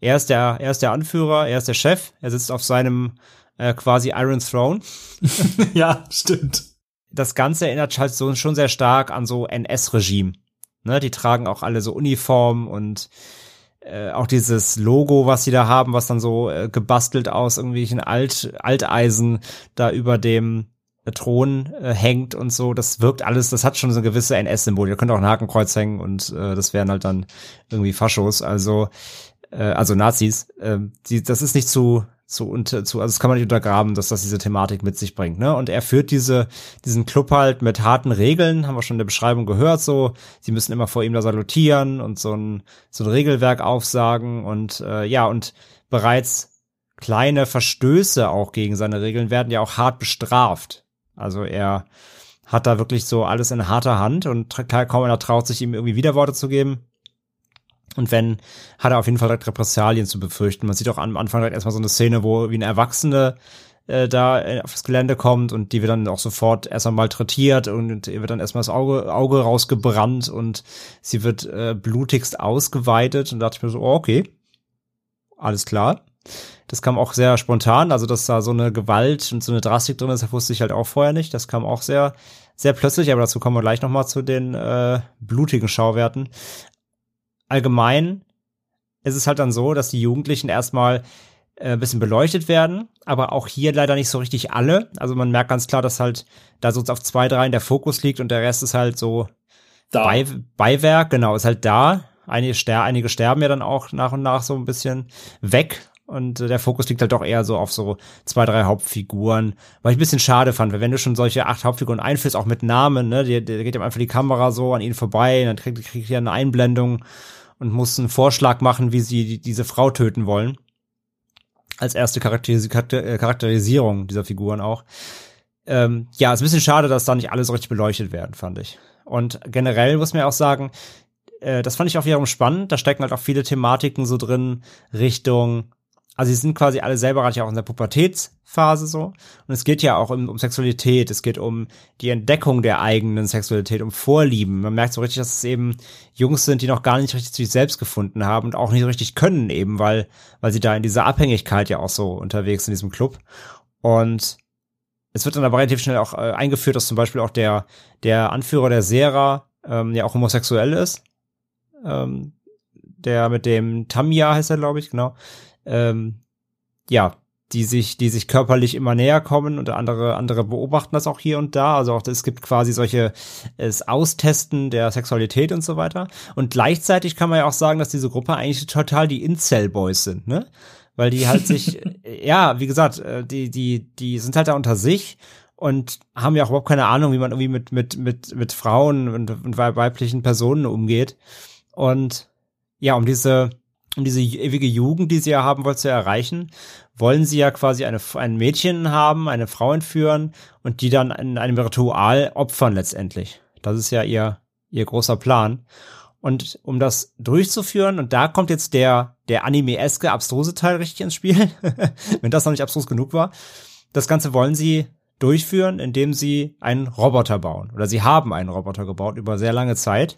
er ist der, er ist der Anführer, er ist der Chef, er sitzt auf seinem äh, quasi Iron Throne. ja, stimmt das Ganze erinnert halt so schon sehr stark an so NS-Regime. Ne, die tragen auch alle so Uniform und äh, auch dieses Logo, was sie da haben, was dann so äh, gebastelt aus irgendwelchen Alt, Alteisen da über dem Thron äh, hängt und so, das wirkt alles, das hat schon so eine gewisse NS-Symbol. Ihr könnt auch ein Hakenkreuz hängen und äh, das wären halt dann irgendwie Faschos, also äh, also Nazis. Äh, die, das ist nicht zu zu, unter, zu, also das kann man nicht untergraben, dass das diese Thematik mit sich bringt, ne? Und er führt diese, diesen Club halt mit harten Regeln, haben wir schon in der Beschreibung gehört, so, sie müssen immer vor ihm da salutieren und so ein, so ein Regelwerk aufsagen und, äh, ja, und bereits kleine Verstöße auch gegen seine Regeln werden ja auch hart bestraft. Also er hat da wirklich so alles in harter Hand und kaum einer traut sich ihm irgendwie Widerworte zu geben. Und wenn, hat er auf jeden Fall direkt Repressalien zu befürchten. Man sieht auch am Anfang direkt erstmal so eine Szene, wo wie ein Erwachsene äh, da äh, aufs Gelände kommt und die wird dann auch sofort erstmal malträtiert und ihr wird dann erstmal das Auge, Auge rausgebrannt und sie wird äh, blutigst ausgeweitet und da dachte ich mir so, oh, okay, alles klar. Das kam auch sehr spontan, also dass da so eine Gewalt und so eine Drastik drin ist, wusste ich halt auch vorher nicht. Das kam auch sehr, sehr plötzlich, aber dazu kommen wir gleich nochmal zu den äh, blutigen Schauwerten. Allgemein ist es halt dann so, dass die Jugendlichen erstmal äh, ein bisschen beleuchtet werden, aber auch hier leider nicht so richtig alle. Also man merkt ganz klar, dass halt da so auf zwei, drei in der Fokus liegt und der Rest ist halt so Bei, Beiwerk, genau, ist halt da. Einige, ster einige sterben ja dann auch nach und nach so ein bisschen weg. Und äh, der Fokus liegt halt doch eher so auf so zwei, drei Hauptfiguren. Was ich ein bisschen schade fand, weil wenn du schon solche acht Hauptfiguren einführst, auch mit Namen, ne, der, der geht ja einfach die Kamera so an ihnen vorbei, und dann kriegt, kriegt er eine Einblendung und muss einen Vorschlag machen, wie sie die, diese Frau töten wollen als erste Charakteris äh, Charakterisierung dieser Figuren auch. Ähm, ja, ist ein bisschen schade, dass da nicht alle so richtig beleuchtet werden, fand ich. Und generell muss man auch sagen, äh, das fand ich auch wiederum spannend. Da stecken halt auch viele Thematiken so drin, Richtung also sie sind quasi alle selber gerade auch in der Pubertätsphase so. Und es geht ja auch um, um Sexualität, es geht um die Entdeckung der eigenen Sexualität, um Vorlieben. Man merkt so richtig, dass es eben Jungs sind, die noch gar nicht richtig zu sich selbst gefunden haben und auch nicht so richtig können eben, weil, weil sie da in dieser Abhängigkeit ja auch so unterwegs sind in diesem Club. Und es wird dann aber relativ schnell auch äh, eingeführt, dass zum Beispiel auch der, der Anführer der Sera ähm, ja auch homosexuell ist. Ähm, der mit dem Tamia heißt er, glaube ich, genau ähm, ja, die sich, die sich körperlich immer näher kommen und andere, andere beobachten das auch hier und da. Also auch es gibt quasi solche es Austesten der Sexualität und so weiter. Und gleichzeitig kann man ja auch sagen, dass diese Gruppe eigentlich total die Incel-Boys sind, ne? Weil die halt sich, ja, wie gesagt, äh, die, die, die sind halt da unter sich und haben ja auch überhaupt keine Ahnung, wie man irgendwie mit, mit, mit, mit Frauen und, und weiblichen Personen umgeht. Und ja, um diese, um diese ewige Jugend, die sie ja haben wollen, zu erreichen, wollen sie ja quasi eine, ein Mädchen haben, eine Frau entführen und die dann in einem Ritual opfern letztendlich. Das ist ja ihr, ihr großer Plan. Und um das durchzuführen, und da kommt jetzt der, der anime-eske abstruse Teil richtig ins Spiel, wenn das noch nicht abstrus genug war. Das Ganze wollen sie durchführen, indem sie einen Roboter bauen. Oder sie haben einen Roboter gebaut über sehr lange Zeit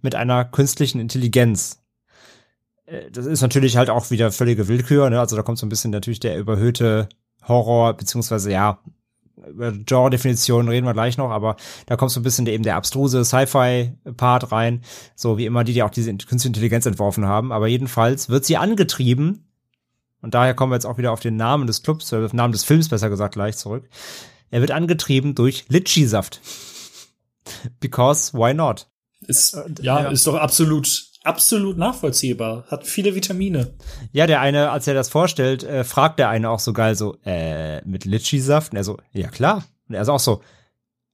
mit einer künstlichen Intelligenz. Äh, das ist natürlich halt auch wieder völlige Willkür, ne? Also da kommt so ein bisschen natürlich der überhöhte Horror, beziehungsweise ja, über Genre-Definitionen reden wir gleich noch, aber da kommt so ein bisschen eben der abstruse Sci-Fi-Part rein, so wie immer die, die auch diese künstliche Intelligenz entworfen haben. Aber jedenfalls wird sie angetrieben, und daher kommen wir jetzt auch wieder auf den Namen des Clubs, oder auf den Namen des Films besser gesagt gleich zurück. Er wird angetrieben durch Litchi-Saft. Because why not? Ist, ja, ja, ist doch absolut absolut nachvollziehbar. Hat viele Vitamine. Ja, der eine, als er das vorstellt, äh, fragt der eine auch so geil so, äh, mit Litchi-Saft? Und er so, ja klar. Und er ist auch so,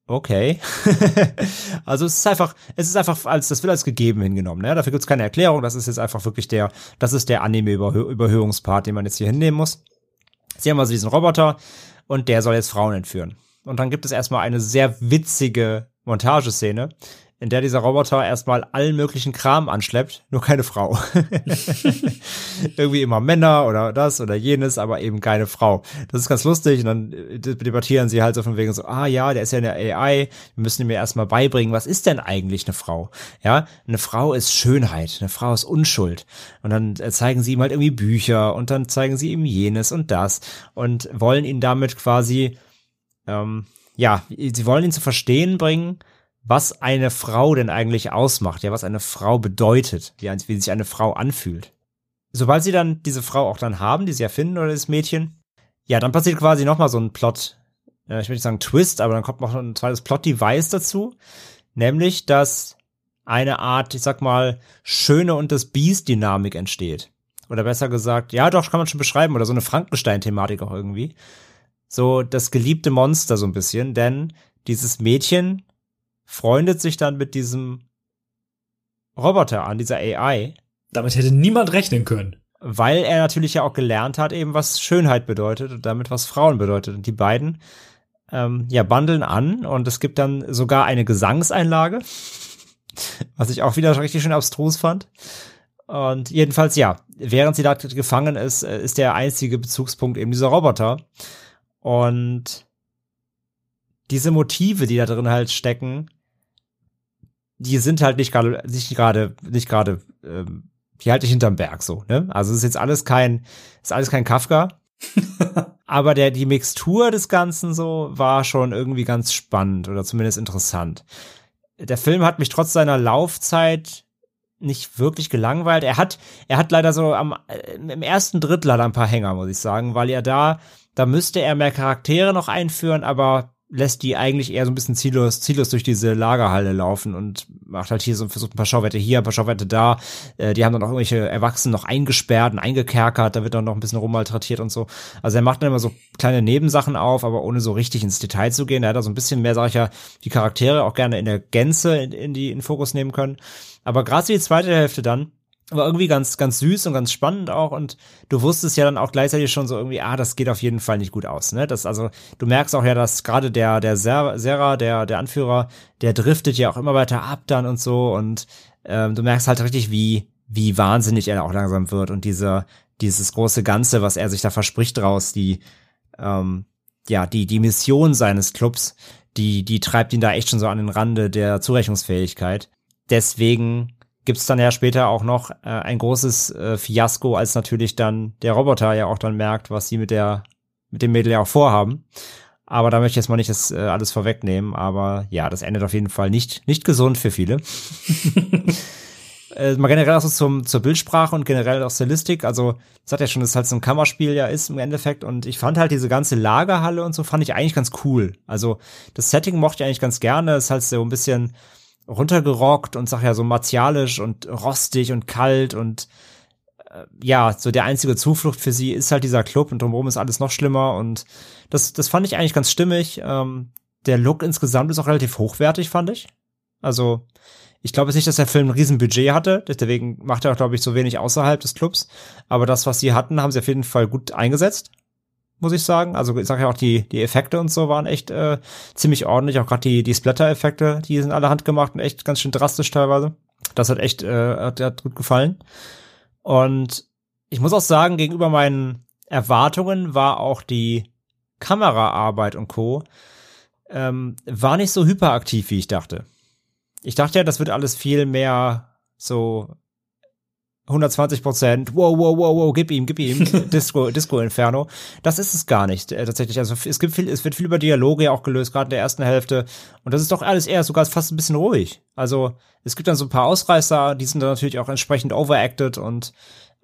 okay. also es ist einfach, es ist einfach als, das wird als gegeben hingenommen, ne? Dafür gibt's keine Erklärung. Das ist jetzt einfach wirklich der, das ist der Anime-Überhöhungspart, den man jetzt hier hinnehmen muss. Sie haben also diesen Roboter und der soll jetzt Frauen entführen. Und dann gibt es erstmal eine sehr witzige Montageszene, in der dieser Roboter erstmal allen möglichen Kram anschleppt, nur keine Frau. Irgendwie immer Männer oder das oder jenes, aber eben keine Frau. Das ist ganz lustig und dann äh, debattieren sie halt so von wegen so, ah ja, der ist ja eine AI, wir müssen ihm ja erstmal beibringen, was ist denn eigentlich eine Frau? Ja, eine Frau ist Schönheit, eine Frau ist Unschuld. Und dann äh, zeigen sie ihm halt irgendwie Bücher und dann zeigen sie ihm jenes und das und wollen ihn damit quasi, ähm, ja, sie wollen ihn zu verstehen bringen, was eine Frau denn eigentlich ausmacht, ja, was eine Frau bedeutet, wie, wie sich eine Frau anfühlt. Sobald sie dann diese Frau auch dann haben, die sie erfinden oder das Mädchen, ja, dann passiert quasi nochmal so ein Plot, ich will nicht sagen Twist, aber dann kommt noch ein zweites Plot-Device dazu, nämlich, dass eine Art, ich sag mal, Schöne und das Biest-Dynamik entsteht. Oder besser gesagt, ja, doch, kann man schon beschreiben, oder so eine Frankenstein-Thematik auch irgendwie. So das geliebte Monster so ein bisschen, denn dieses Mädchen freundet sich dann mit diesem Roboter an, dieser AI. Damit hätte niemand rechnen können. weil er natürlich ja auch gelernt hat, eben was Schönheit bedeutet und damit was Frauen bedeutet. Und die beiden ähm, ja bandeln an und es gibt dann sogar eine Gesangseinlage, was ich auch wieder richtig schön abstrus fand. Und jedenfalls ja, während sie da gefangen ist, äh, ist der einzige Bezugspunkt eben dieser Roboter. Und diese Motive, die da drin halt stecken, die sind halt nicht gerade, nicht gerade, nicht gerade, ähm, die halte ich hinterm Berg so, ne? Also es ist jetzt alles kein, ist alles kein Kafka. aber der, die Mixtur des Ganzen so war schon irgendwie ganz spannend oder zumindest interessant. Der Film hat mich trotz seiner Laufzeit nicht wirklich gelangweilt. Er hat, er hat leider so am, äh, im ersten Drittel ein paar Hänger, muss ich sagen, weil er da, da müsste er mehr Charaktere noch einführen, aber lässt die eigentlich eher so ein bisschen ziellos, ziellos durch diese Lagerhalle laufen und macht halt hier so versucht ein paar Schauwerte hier, ein paar Schauwerte da. Äh, die haben dann auch irgendwelche Erwachsenen noch eingesperrt und eingekerkert, da wird dann noch ein bisschen rummalträtiert und so. Also er macht dann immer so kleine Nebensachen auf, aber ohne so richtig ins Detail zu gehen. Er hat da so ein bisschen mehr, sag ich ja, die Charaktere auch gerne in der Gänze in, in die in Fokus nehmen können. Aber gerade die zweite Hälfte dann, war irgendwie ganz, ganz süß und ganz spannend auch und du wusstest ja dann auch gleichzeitig schon so irgendwie, ah, das geht auf jeden Fall nicht gut aus, ne? Das, also, du merkst auch ja, dass gerade der, der Serra, der, der Anführer, der driftet ja auch immer weiter ab dann und so und ähm, du merkst halt richtig, wie, wie wahnsinnig er auch langsam wird und diese, dieses große Ganze, was er sich da verspricht draus, die, ähm, ja, die, die Mission seines Clubs, die, die treibt ihn da echt schon so an den Rande der Zurechnungsfähigkeit. Deswegen gibt's dann ja später auch noch äh, ein großes äh, Fiasko, als natürlich dann der Roboter ja auch dann merkt, was sie mit der mit dem Mädel ja auch vorhaben. Aber da möchte ich jetzt mal nicht das äh, alles vorwegnehmen. Aber ja, das endet auf jeden Fall nicht nicht gesund für viele. äh, mal generell auch so zum, zur Bildsprache und generell auch Stilistik. Also, das hat ja schon, dass halt so ein Kammerspiel ja ist im Endeffekt. Und ich fand halt diese ganze Lagerhalle und so fand ich eigentlich ganz cool. Also, das Setting mochte ich eigentlich ganz gerne. Es ist halt so ein bisschen, runtergerockt und sag ja so martialisch und rostig und kalt und äh, ja, so der einzige Zuflucht für sie ist halt dieser Club und drumherum ist alles noch schlimmer und das, das fand ich eigentlich ganz stimmig. Ähm, der Look insgesamt ist auch relativ hochwertig, fand ich. Also, ich glaube jetzt nicht, dass der Film ein Riesenbudget hatte, deswegen macht er auch, glaube ich, so wenig außerhalb des Clubs. Aber das, was sie hatten, haben sie auf jeden Fall gut eingesetzt muss ich sagen. Also ich sage ja auch, die, die Effekte und so waren echt äh, ziemlich ordentlich. Auch gerade die, die Splatter-Effekte, die sind alle handgemacht und echt ganz schön drastisch teilweise. Das hat echt äh, hat, hat gut gefallen. Und ich muss auch sagen, gegenüber meinen Erwartungen war auch die Kameraarbeit und Co. Ähm, war nicht so hyperaktiv, wie ich dachte. Ich dachte ja, das wird alles viel mehr so 120 Prozent, wow, wow, wow, wow, gib ihm, gib ihm, Disco, Disco Inferno. Das ist es gar nicht, äh, tatsächlich. Also es gibt viel, es wird viel über Dialoge ja auch gelöst, gerade in der ersten Hälfte. Und das ist doch alles eher sogar fast ein bisschen ruhig. Also es gibt dann so ein paar Ausreißer, die sind dann natürlich auch entsprechend overacted und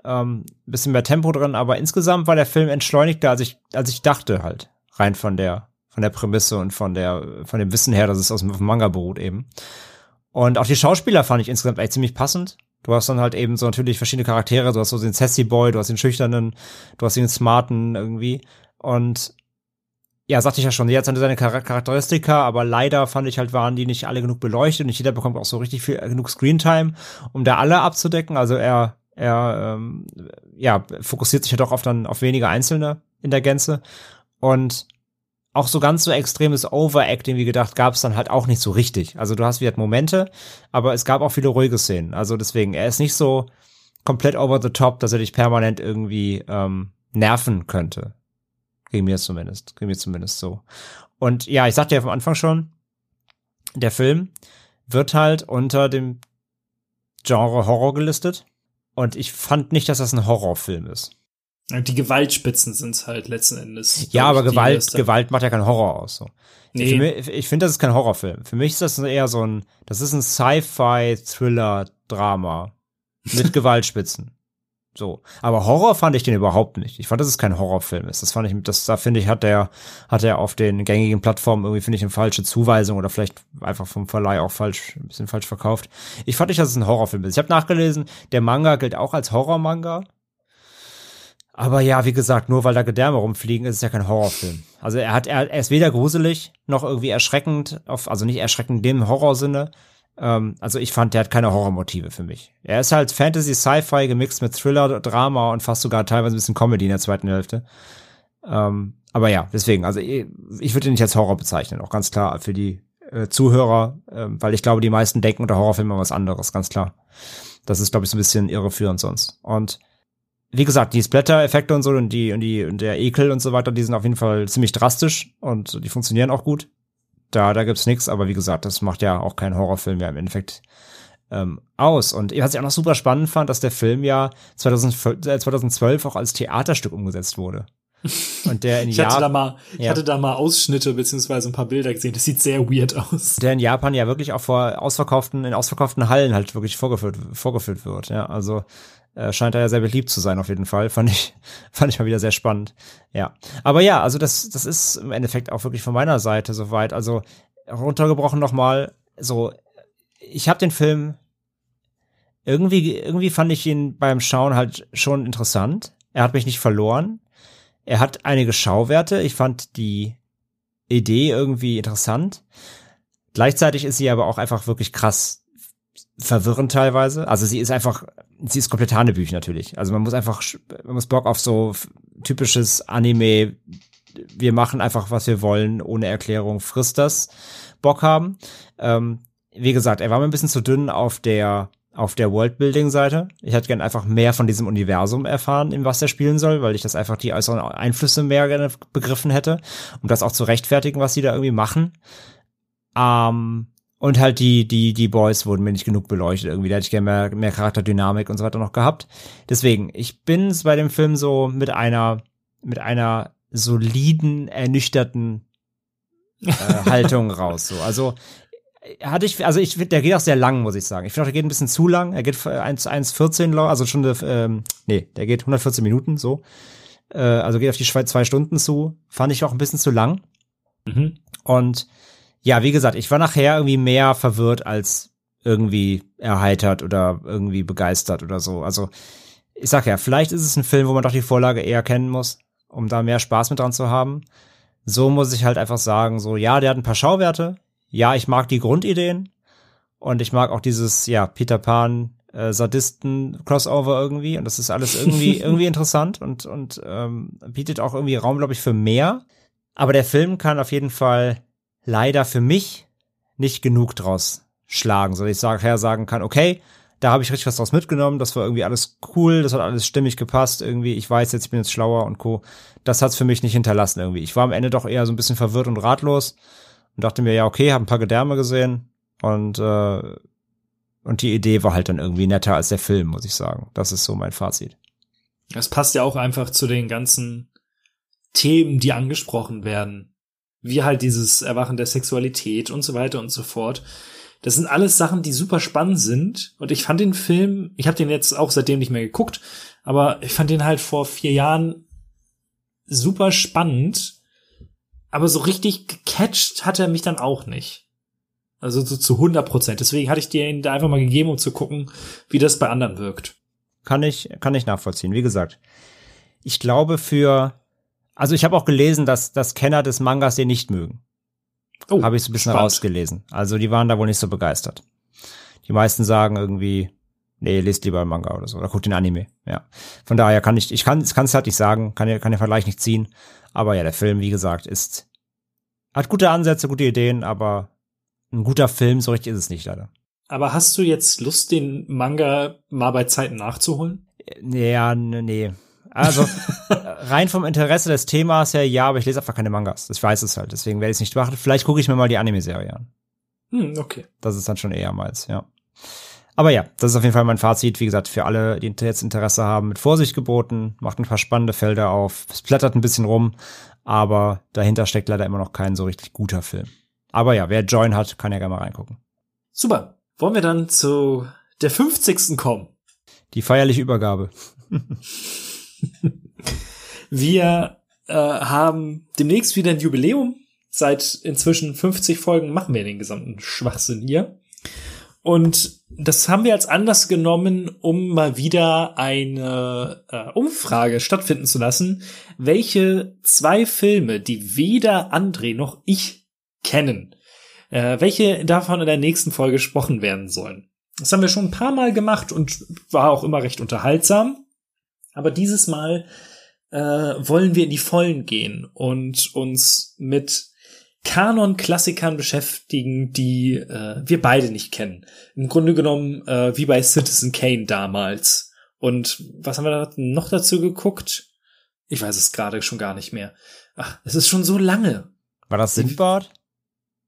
ähm, bisschen mehr Tempo drin, aber insgesamt war der Film entschleunigter, als ich, als ich dachte halt. Rein von der, von der Prämisse und von der, von dem Wissen her, dass es aus dem Manga beruht eben. Und auch die Schauspieler fand ich insgesamt echt ziemlich passend. Du hast dann halt eben so natürlich verschiedene Charaktere. Du hast so den Sassy Boy, du hast den Schüchternen, du hast den Smarten irgendwie. Und ja, sagte ich ja schon, jetzt hat seine Charakteristika, aber leider fand ich halt, waren die nicht alle genug beleuchtet. Nicht jeder bekommt auch so richtig viel, äh, genug Screentime, um da alle abzudecken. Also er, er, ähm, ja, fokussiert sich ja doch auf dann auf wenige Einzelne in der Gänze. Und auch so ganz so extremes Overacting wie gedacht gab es dann halt auch nicht so richtig. Also du hast wieder Momente, aber es gab auch viele ruhige Szenen. Also deswegen, er ist nicht so komplett over the top, dass er dich permanent irgendwie ähm, nerven könnte. Gegen mir zumindest. Gegen mir zumindest so. Und ja, ich sagte ja vom Anfang schon, der Film wird halt unter dem Genre Horror gelistet. Und ich fand nicht, dass das ein Horrorfilm ist. Die Gewaltspitzen sind's halt letzten Endes. Ja, aber Gewalt, Gewalt macht ja keinen Horror aus. So. Nee. Mich, ich finde, das ist kein Horrorfilm. Für mich ist das eher so ein, das ist ein Sci-Fi-Thriller-Drama mit Gewaltspitzen. So. Aber Horror fand ich den überhaupt nicht. Ich fand, dass es kein Horrorfilm ist. Das fand ich, das, da finde ich, hat der, hat er auf den gängigen Plattformen irgendwie, finde ich, eine falsche Zuweisung oder vielleicht einfach vom Verleih auch falsch, ein bisschen falsch verkauft. Ich fand nicht, dass es ein Horrorfilm ist. Ich habe nachgelesen, der Manga gilt auch als Horrormanga. Aber ja, wie gesagt, nur weil da Gedärme rumfliegen, ist es ja kein Horrorfilm. Also er hat, er, er ist weder gruselig noch irgendwie erschreckend, auf, also nicht erschreckend in dem Horrorsinne. Ähm, also ich fand, der hat keine Horrormotive für mich. Er ist halt Fantasy, Sci-Fi gemixt mit Thriller, Drama und fast sogar teilweise ein bisschen Comedy in der zweiten Hälfte. Ähm, aber ja, deswegen, also ich, ich würde ihn nicht als Horror bezeichnen, auch ganz klar für die äh, Zuhörer, äh, weil ich glaube, die meisten denken unter Horrorfilmen was anderes, ganz klar. Das ist, glaube ich, so ein bisschen irreführend sonst. Und wie gesagt, die Splatter-Effekte und so und die und die und der Ekel und so weiter, die sind auf jeden Fall ziemlich drastisch und die funktionieren auch gut. Da, da gibt's nichts, aber wie gesagt, das macht ja auch keinen Horrorfilm mehr im Endeffekt ähm, aus. Und was ich auch noch super spannend fand, dass der Film ja 2012, äh, 2012 auch als Theaterstück umgesetzt wurde. Und der in ich hatte Japan, da mal, ich Ja. hatte da mal Ausschnitte beziehungsweise ein paar Bilder gesehen. Das sieht sehr weird aus. der in Japan ja wirklich auch vor ausverkauften, in ausverkauften Hallen halt wirklich vorgeführt, vorgeführt wird. Ja, also äh, scheint er ja sehr beliebt zu sein auf jeden Fall. Fand ich, fand ich mal wieder sehr spannend. Ja, aber ja, also das, das ist im Endeffekt auch wirklich von meiner Seite soweit. Also runtergebrochen nochmal, so ich habe den Film irgendwie, irgendwie fand ich ihn beim Schauen halt schon interessant. Er hat mich nicht verloren. Er hat einige Schauwerte. Ich fand die Idee irgendwie interessant. Gleichzeitig ist sie aber auch einfach wirklich krass verwirrend teilweise. Also sie ist einfach, sie ist komplett Hanebüch natürlich. Also man muss einfach, man muss Bock auf so typisches Anime, wir machen einfach, was wir wollen, ohne Erklärung, frisst das, Bock haben. Ähm, wie gesagt, er war mir ein bisschen zu dünn auf der auf der Worldbuilding-Seite. Ich hätte gern einfach mehr von diesem Universum erfahren, in was er spielen soll, weil ich das einfach die äußeren Einflüsse mehr gerne begriffen hätte, um das auch zu rechtfertigen, was sie da irgendwie machen. Ähm, und halt die, die, die Boys wurden mir nicht genug beleuchtet irgendwie. Da hätte ich gerne mehr, mehr Charakterdynamik und so weiter noch gehabt. Deswegen, ich bin bei dem Film so mit einer, mit einer soliden, ernüchterten äh, Haltung raus. So. Also hatte ich, also ich finde, der geht auch sehr lang, muss ich sagen. Ich finde auch, der geht ein bisschen zu lang. Er geht 1, 1,14 lang, also schon, ähm, nee, der geht 114 Minuten, so. Äh, also geht auf die zwei, zwei Stunden zu. Fand ich auch ein bisschen zu lang. Mhm. Und ja, wie gesagt, ich war nachher irgendwie mehr verwirrt als irgendwie erheitert oder irgendwie begeistert oder so. Also ich sag ja, vielleicht ist es ein Film, wo man doch die Vorlage eher kennen muss, um da mehr Spaß mit dran zu haben. So muss ich halt einfach sagen, so ja, der hat ein paar Schauwerte. Ja, ich mag die Grundideen und ich mag auch dieses ja Peter Pan äh, Sadisten Crossover irgendwie und das ist alles irgendwie irgendwie interessant und und ähm, bietet auch irgendwie Raum, glaube ich, für mehr. Aber der Film kann auf jeden Fall leider für mich nicht genug draus schlagen, so dass ich nachher sagen kann, okay, da habe ich richtig was draus mitgenommen, das war irgendwie alles cool, das hat alles stimmig gepasst, irgendwie, ich weiß jetzt, ich bin jetzt schlauer und co. Das hat's für mich nicht hinterlassen irgendwie. Ich war am Ende doch eher so ein bisschen verwirrt und ratlos und dachte mir, ja, okay, habe ein paar Gedärme gesehen und äh, und die Idee war halt dann irgendwie netter als der Film, muss ich sagen. Das ist so mein Fazit. Das passt ja auch einfach zu den ganzen Themen, die angesprochen werden. Wie halt dieses Erwachen der Sexualität und so weiter und so fort. Das sind alles Sachen, die super spannend sind. Und ich fand den Film, ich habe den jetzt auch seitdem nicht mehr geguckt, aber ich fand den halt vor vier Jahren super spannend. Aber so richtig gecatcht hat er mich dann auch nicht. Also so zu 100 Prozent. Deswegen hatte ich dir ihn da einfach mal gegeben, um zu gucken, wie das bei anderen wirkt. Kann ich, kann ich nachvollziehen. Wie gesagt, ich glaube für, also ich habe auch gelesen, dass, dass Kenner des Mangas den nicht mögen. Oh, habe ich so ein bisschen spannend. rausgelesen. Also die waren da wohl nicht so begeistert. Die meisten sagen irgendwie, nee, lest lieber Manga oder so, oder guckt den Anime. Ja. Von daher kann ich, ich kann es kann's halt nicht sagen, kann, ja- kann den Vergleich nicht ziehen. Aber ja, der Film, wie gesagt, ist, hat gute Ansätze, gute Ideen, aber ein guter Film, so richtig ist es nicht leider. Aber hast du jetzt Lust, den Manga mal bei Zeiten nachzuholen? Ja, n- nee. Also, rein vom Interesse des Themas her, ja, aber ich lese einfach keine Mangas. Ich weiß es halt, deswegen werde ich es nicht machen. Vielleicht gucke ich mir mal die Anime-Serie an. Hm, okay. Das ist dann schon eher meins, ja. Aber ja, das ist auf jeden Fall mein Fazit. Wie gesagt, für alle, die jetzt Interesse haben, mit Vorsicht geboten, macht ein paar spannende Felder auf, es blättert ein bisschen rum, aber dahinter steckt leider immer noch kein so richtig guter Film. Aber ja, wer Join hat, kann ja gerne mal reingucken. Super. Wollen wir dann zu der 50. kommen? Die feierliche Übergabe. Wir äh, haben demnächst wieder ein Jubiläum. Seit inzwischen 50 Folgen machen wir den gesamten Schwachsinn hier. Und das haben wir als Anlass genommen, um mal wieder eine äh, Umfrage stattfinden zu lassen, welche zwei Filme, die weder André noch ich kennen, äh, welche davon in der nächsten Folge gesprochen werden sollen. Das haben wir schon ein paar Mal gemacht und war auch immer recht unterhaltsam. Aber dieses Mal äh, wollen wir in die Vollen gehen und uns mit Kanon-Klassikern beschäftigen, die äh, wir beide nicht kennen. Im Grunde genommen äh, wie bei Citizen Kane damals. Und was haben wir da noch dazu geguckt? Ich weiß es gerade schon gar nicht mehr. Ach, es ist schon so lange. War das Sindbad?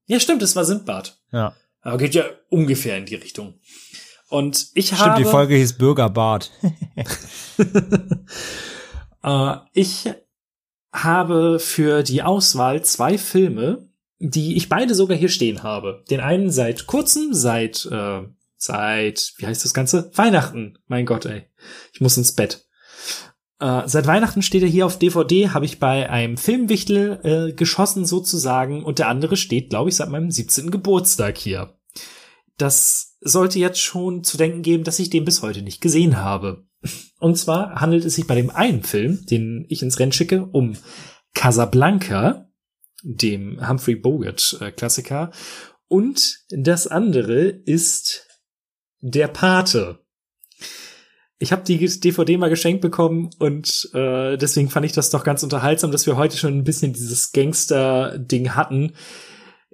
Ja, stimmt, es war Sindbad. Ja. Aber geht ja ungefähr in die Richtung. Und ich Stimmt, habe. die Folge hieß Bürgerbad. äh, ich habe für die Auswahl zwei Filme, die ich beide sogar hier stehen habe. Den einen seit kurzem, seit, äh, seit, wie heißt das Ganze? Weihnachten. Mein Gott, ey. Ich muss ins Bett. Äh, seit Weihnachten steht er hier auf DVD, habe ich bei einem Filmwichtel äh, geschossen sozusagen und der andere steht, glaube ich, seit meinem 17. Geburtstag hier. Das sollte jetzt schon zu denken geben, dass ich den bis heute nicht gesehen habe. Und zwar handelt es sich bei dem einen Film, den ich ins Rennen schicke, um Casablanca, dem Humphrey Bogart äh. Und das andere ist Der Pate. Ich habe die DVD mal geschenkt bekommen und äh, deswegen fand ich das doch ganz unterhaltsam, dass wir heute schon ein bisschen dieses Gangster-Ding hatten.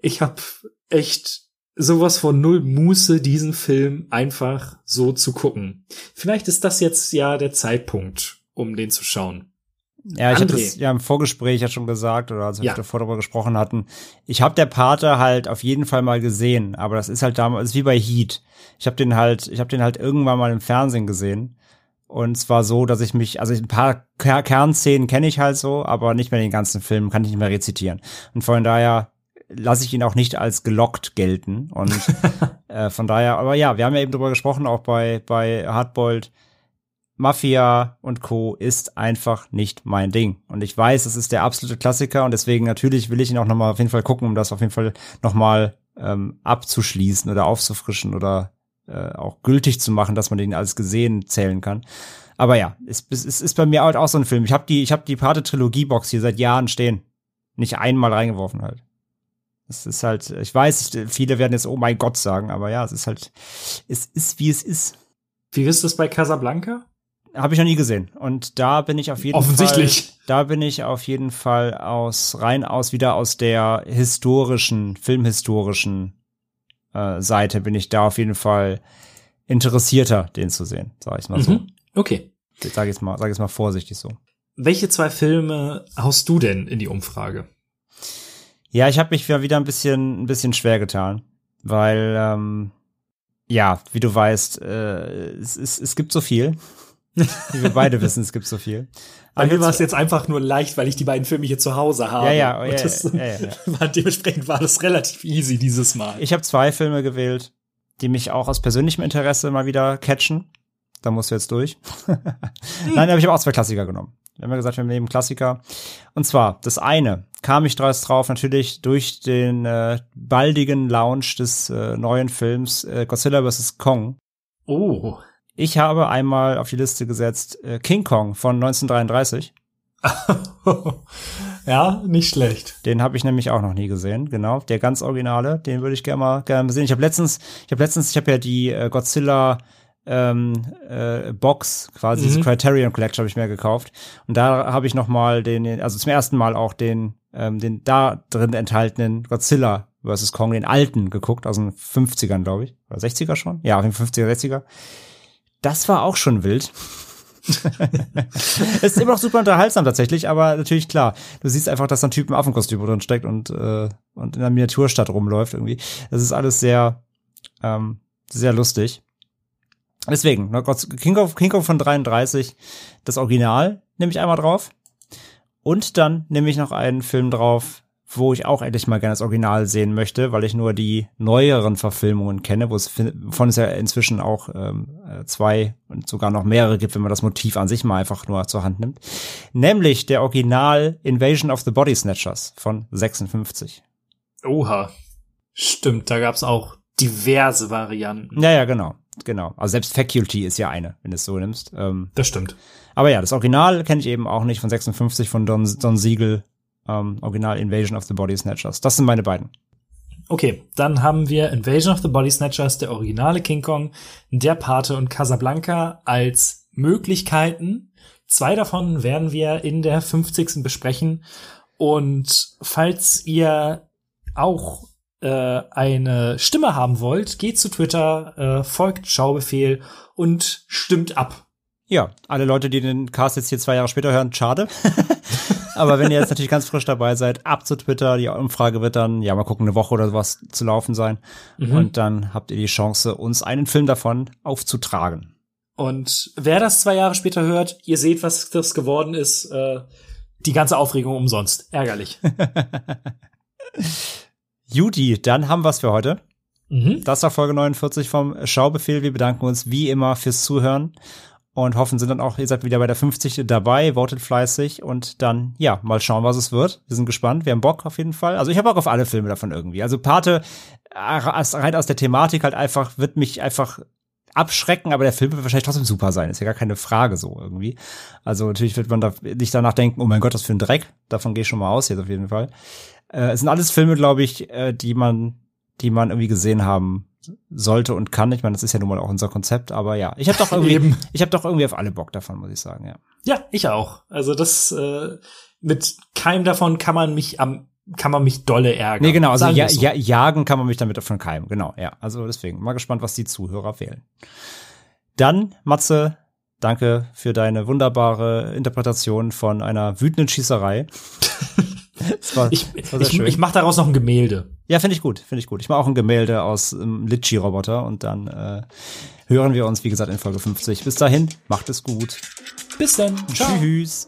Ich habe echt sowas von null Muße, diesen Film einfach so zu gucken. Vielleicht ist das jetzt ja der Zeitpunkt, um den zu schauen. Ja, ich hatte es ja im Vorgespräch ja schon gesagt, oder als wir Ja. davor darüber gesprochen hatten. Ich habe der Pate halt auf jeden Fall mal gesehen, aber das ist halt damals ist wie bei Heat. Ich habe den halt, ich habe den halt irgendwann mal im Fernsehen gesehen. Und zwar so, dass ich mich, also ein paar Ker Kernszenen kenne ich halt so, aber nicht mehr den ganzen Film, kann ich nicht mehr rezitieren. Und von daher lasse ich ihn auch nicht als gelockt gelten. Und äh, von daher, aber ja, wir haben ja eben drüber gesprochen, auch bei, bei Hardboiled. Mafia und Co. ist einfach nicht mein Ding. Und ich weiß, es ist der absolute Klassiker und deswegen natürlich will ich ihn auch nochmal auf jeden Fall gucken, um das auf jeden Fall nochmal ähm, abzuschließen oder aufzufrischen oder äh, auch gültig zu machen, dass man den als gesehen zählen kann. Aber ja, es, es, es ist bei mir halt auch so ein Film. Ich habe die, ich habe die Pate-Trilogie-Box hier seit Jahren stehen. Nicht einmal reingeworfen halt. Es ist halt, ich weiß, viele werden jetzt, oh mein Gott sagen, aber ja, es ist halt, es ist wie es ist. Wie ist das bei Casablanca? Habe ich noch nie gesehen. Und da bin ich auf jeden Offensichtlich. Fall. Da bin ich auf jeden Fall aus rein aus wieder aus der historischen, filmhistorischen äh, Seite bin ich da auf jeden Fall interessierter, den zu sehen, sag ich mal so. Mhm. Okay. Sag jetzt mal, sag jetzt mal vorsichtig so. Welche zwei Filme haust du denn in die Umfrage? Ja, ich habe mich ja wieder ein bisschen, ein bisschen schwer getan, weil ähm, ja, wie du weißt, äh, es, es, es gibt so viel. wie wir beide wissen, es gibt so viel. Bei mir war es jetzt einfach nur leicht, weil ich die beiden Filme hier zu Hause habe. Ja, ja, oh, ja, das ja, ja. War, dementsprechend war das relativ easy dieses Mal. Ich habe zwei Filme gewählt, die mich auch aus persönlichem Interesse mal wieder catchen. Da musst du jetzt durch. Nein, aber ich habe auch zwei Klassiker genommen. Wir haben ja gesagt, wir nehmen Klassiker. Und zwar, das eine kam ich drauf, natürlich durch den äh, baldigen Launch des äh, neuen Films äh, Godzilla vs. Kong. oh. Ich habe einmal auf die Liste gesetzt äh, King Kong von 1933. ja, nicht schlecht. Den habe ich nämlich auch noch nie gesehen, genau. Der ganz originale, den würde ich gerne mal gerne sehen. Ich habe letztens, ich habe letztens, ich habe ja die äh, Godzilla ähm, äh, Box, quasi diese Mhm. Criterion Collection habe ich mir gekauft. Und da habe ich noch mal den, also zum ersten Mal auch den, ähm, den da drin enthaltenen Godzilla vs. Kong, den alten, geguckt, aus den 50ern, glaube ich. Oder 60er schon? Ja, auf den 50er, 60er. Das war auch schon wild. Es ist immer noch super unterhaltsam tatsächlich, aber natürlich klar. Du siehst einfach, dass da ein Typ im Affenkostüm drin steckt und, äh, und in einer Miniaturstadt rumläuft irgendwie. Das ist alles sehr, ähm, sehr lustig. Deswegen, ne, King of, King of von 33, das Original nehme ich einmal drauf. Und dann nehme ich noch einen Film drauf, wo ich auch endlich mal gerne das Original sehen möchte, weil ich nur die neueren Verfilmungen kenne, wo es wovon es ja inzwischen auch ähm, äh, zwei und sogar noch mehrere gibt, wenn man das Motiv an sich mal einfach nur zur Hand nimmt. Nämlich der Original Invasion of the Body Snatchers von 56. Oha. Stimmt, da gab's auch diverse Varianten. Ja, ja, genau. Genau. Also selbst Faculty ist ja eine, wenn du es so nimmst. Ähm, Das stimmt. aber ja, das Original kenne ich eben auch nicht von 56 von Don, Don Siegel. Ähm, Original Invasion of the Body Snatchers. Das sind meine beiden. Okay, dann haben wir Invasion of the Body Snatchers, der originale King Kong, der Pate und Casablanca als Möglichkeiten. Zwei davon werden wir in der 50. besprechen. Und falls ihr auch äh, eine Stimme haben wollt, geht zu Twitter, äh, folgt Schaubefehl und stimmt ab. Ja, alle Leute, die den Cast jetzt hier zwei Jahre später hören, schade. Aber wenn ihr jetzt natürlich ganz frisch dabei seid, ab zu Twitter. Die Umfrage wird dann, ja, mal gucken, eine Woche oder sowas zu laufen sein. Mhm. Und dann habt ihr die Chance, uns einen Film davon aufzutragen. Und wer das zwei Jahre später hört, ihr seht, was das geworden ist. Äh, die ganze Aufregung umsonst. Ärgerlich. Judy, dann haben wir's für heute. Mhm. Das war Folge 49 vom Schaubefehl. Wir bedanken uns wie immer fürs Zuhören und hoffen, sind dann auch, ihr seid wieder bei der 50 dabei, votet fleißig und dann, ja, mal schauen, was es wird. Wir sind gespannt, wir haben Bock auf jeden Fall. Also ich habe Bock auf alle Filme davon irgendwie. Also Pate, rein aus der Thematik halt einfach, wird mich einfach abschrecken, aber der Film wird wahrscheinlich trotzdem super sein. Ist ja gar keine Frage so irgendwie. Also natürlich wird man da nicht danach denken, oh mein Gott, was für ein Dreck. Davon gehe ich schon mal aus jetzt auf jeden Fall. Äh, es sind alles Filme, glaube ich, äh, die man, die man irgendwie gesehen haben sollte und kann. Ich meine, das ist ja nun mal auch unser Konzept, aber ja, ich habe doch irgendwie, ich habe doch irgendwie auf alle Bock davon, muss ich sagen, ja. Ja, ich auch. Also das äh, mit keinem davon kann man mich am kann man mich dolle ärgern. Nee, genau, also ja, so. ja, jagen kann man mich damit von keinem, genau, ja. Also deswegen, mal gespannt, was die Zuhörer wählen. Dann, Matze, danke für deine wunderbare Interpretation von einer wütenden Schießerei. war, ich ich, ich mache daraus noch ein Gemälde. Ja, finde ich gut, finde ich gut. Ich mache auch ein Gemälde aus ähm, Litchi-Roboter und dann äh, hören wir uns, wie gesagt, in Folge 50. Bis dahin, macht es gut. Bis dann. Ciao. Tschüss.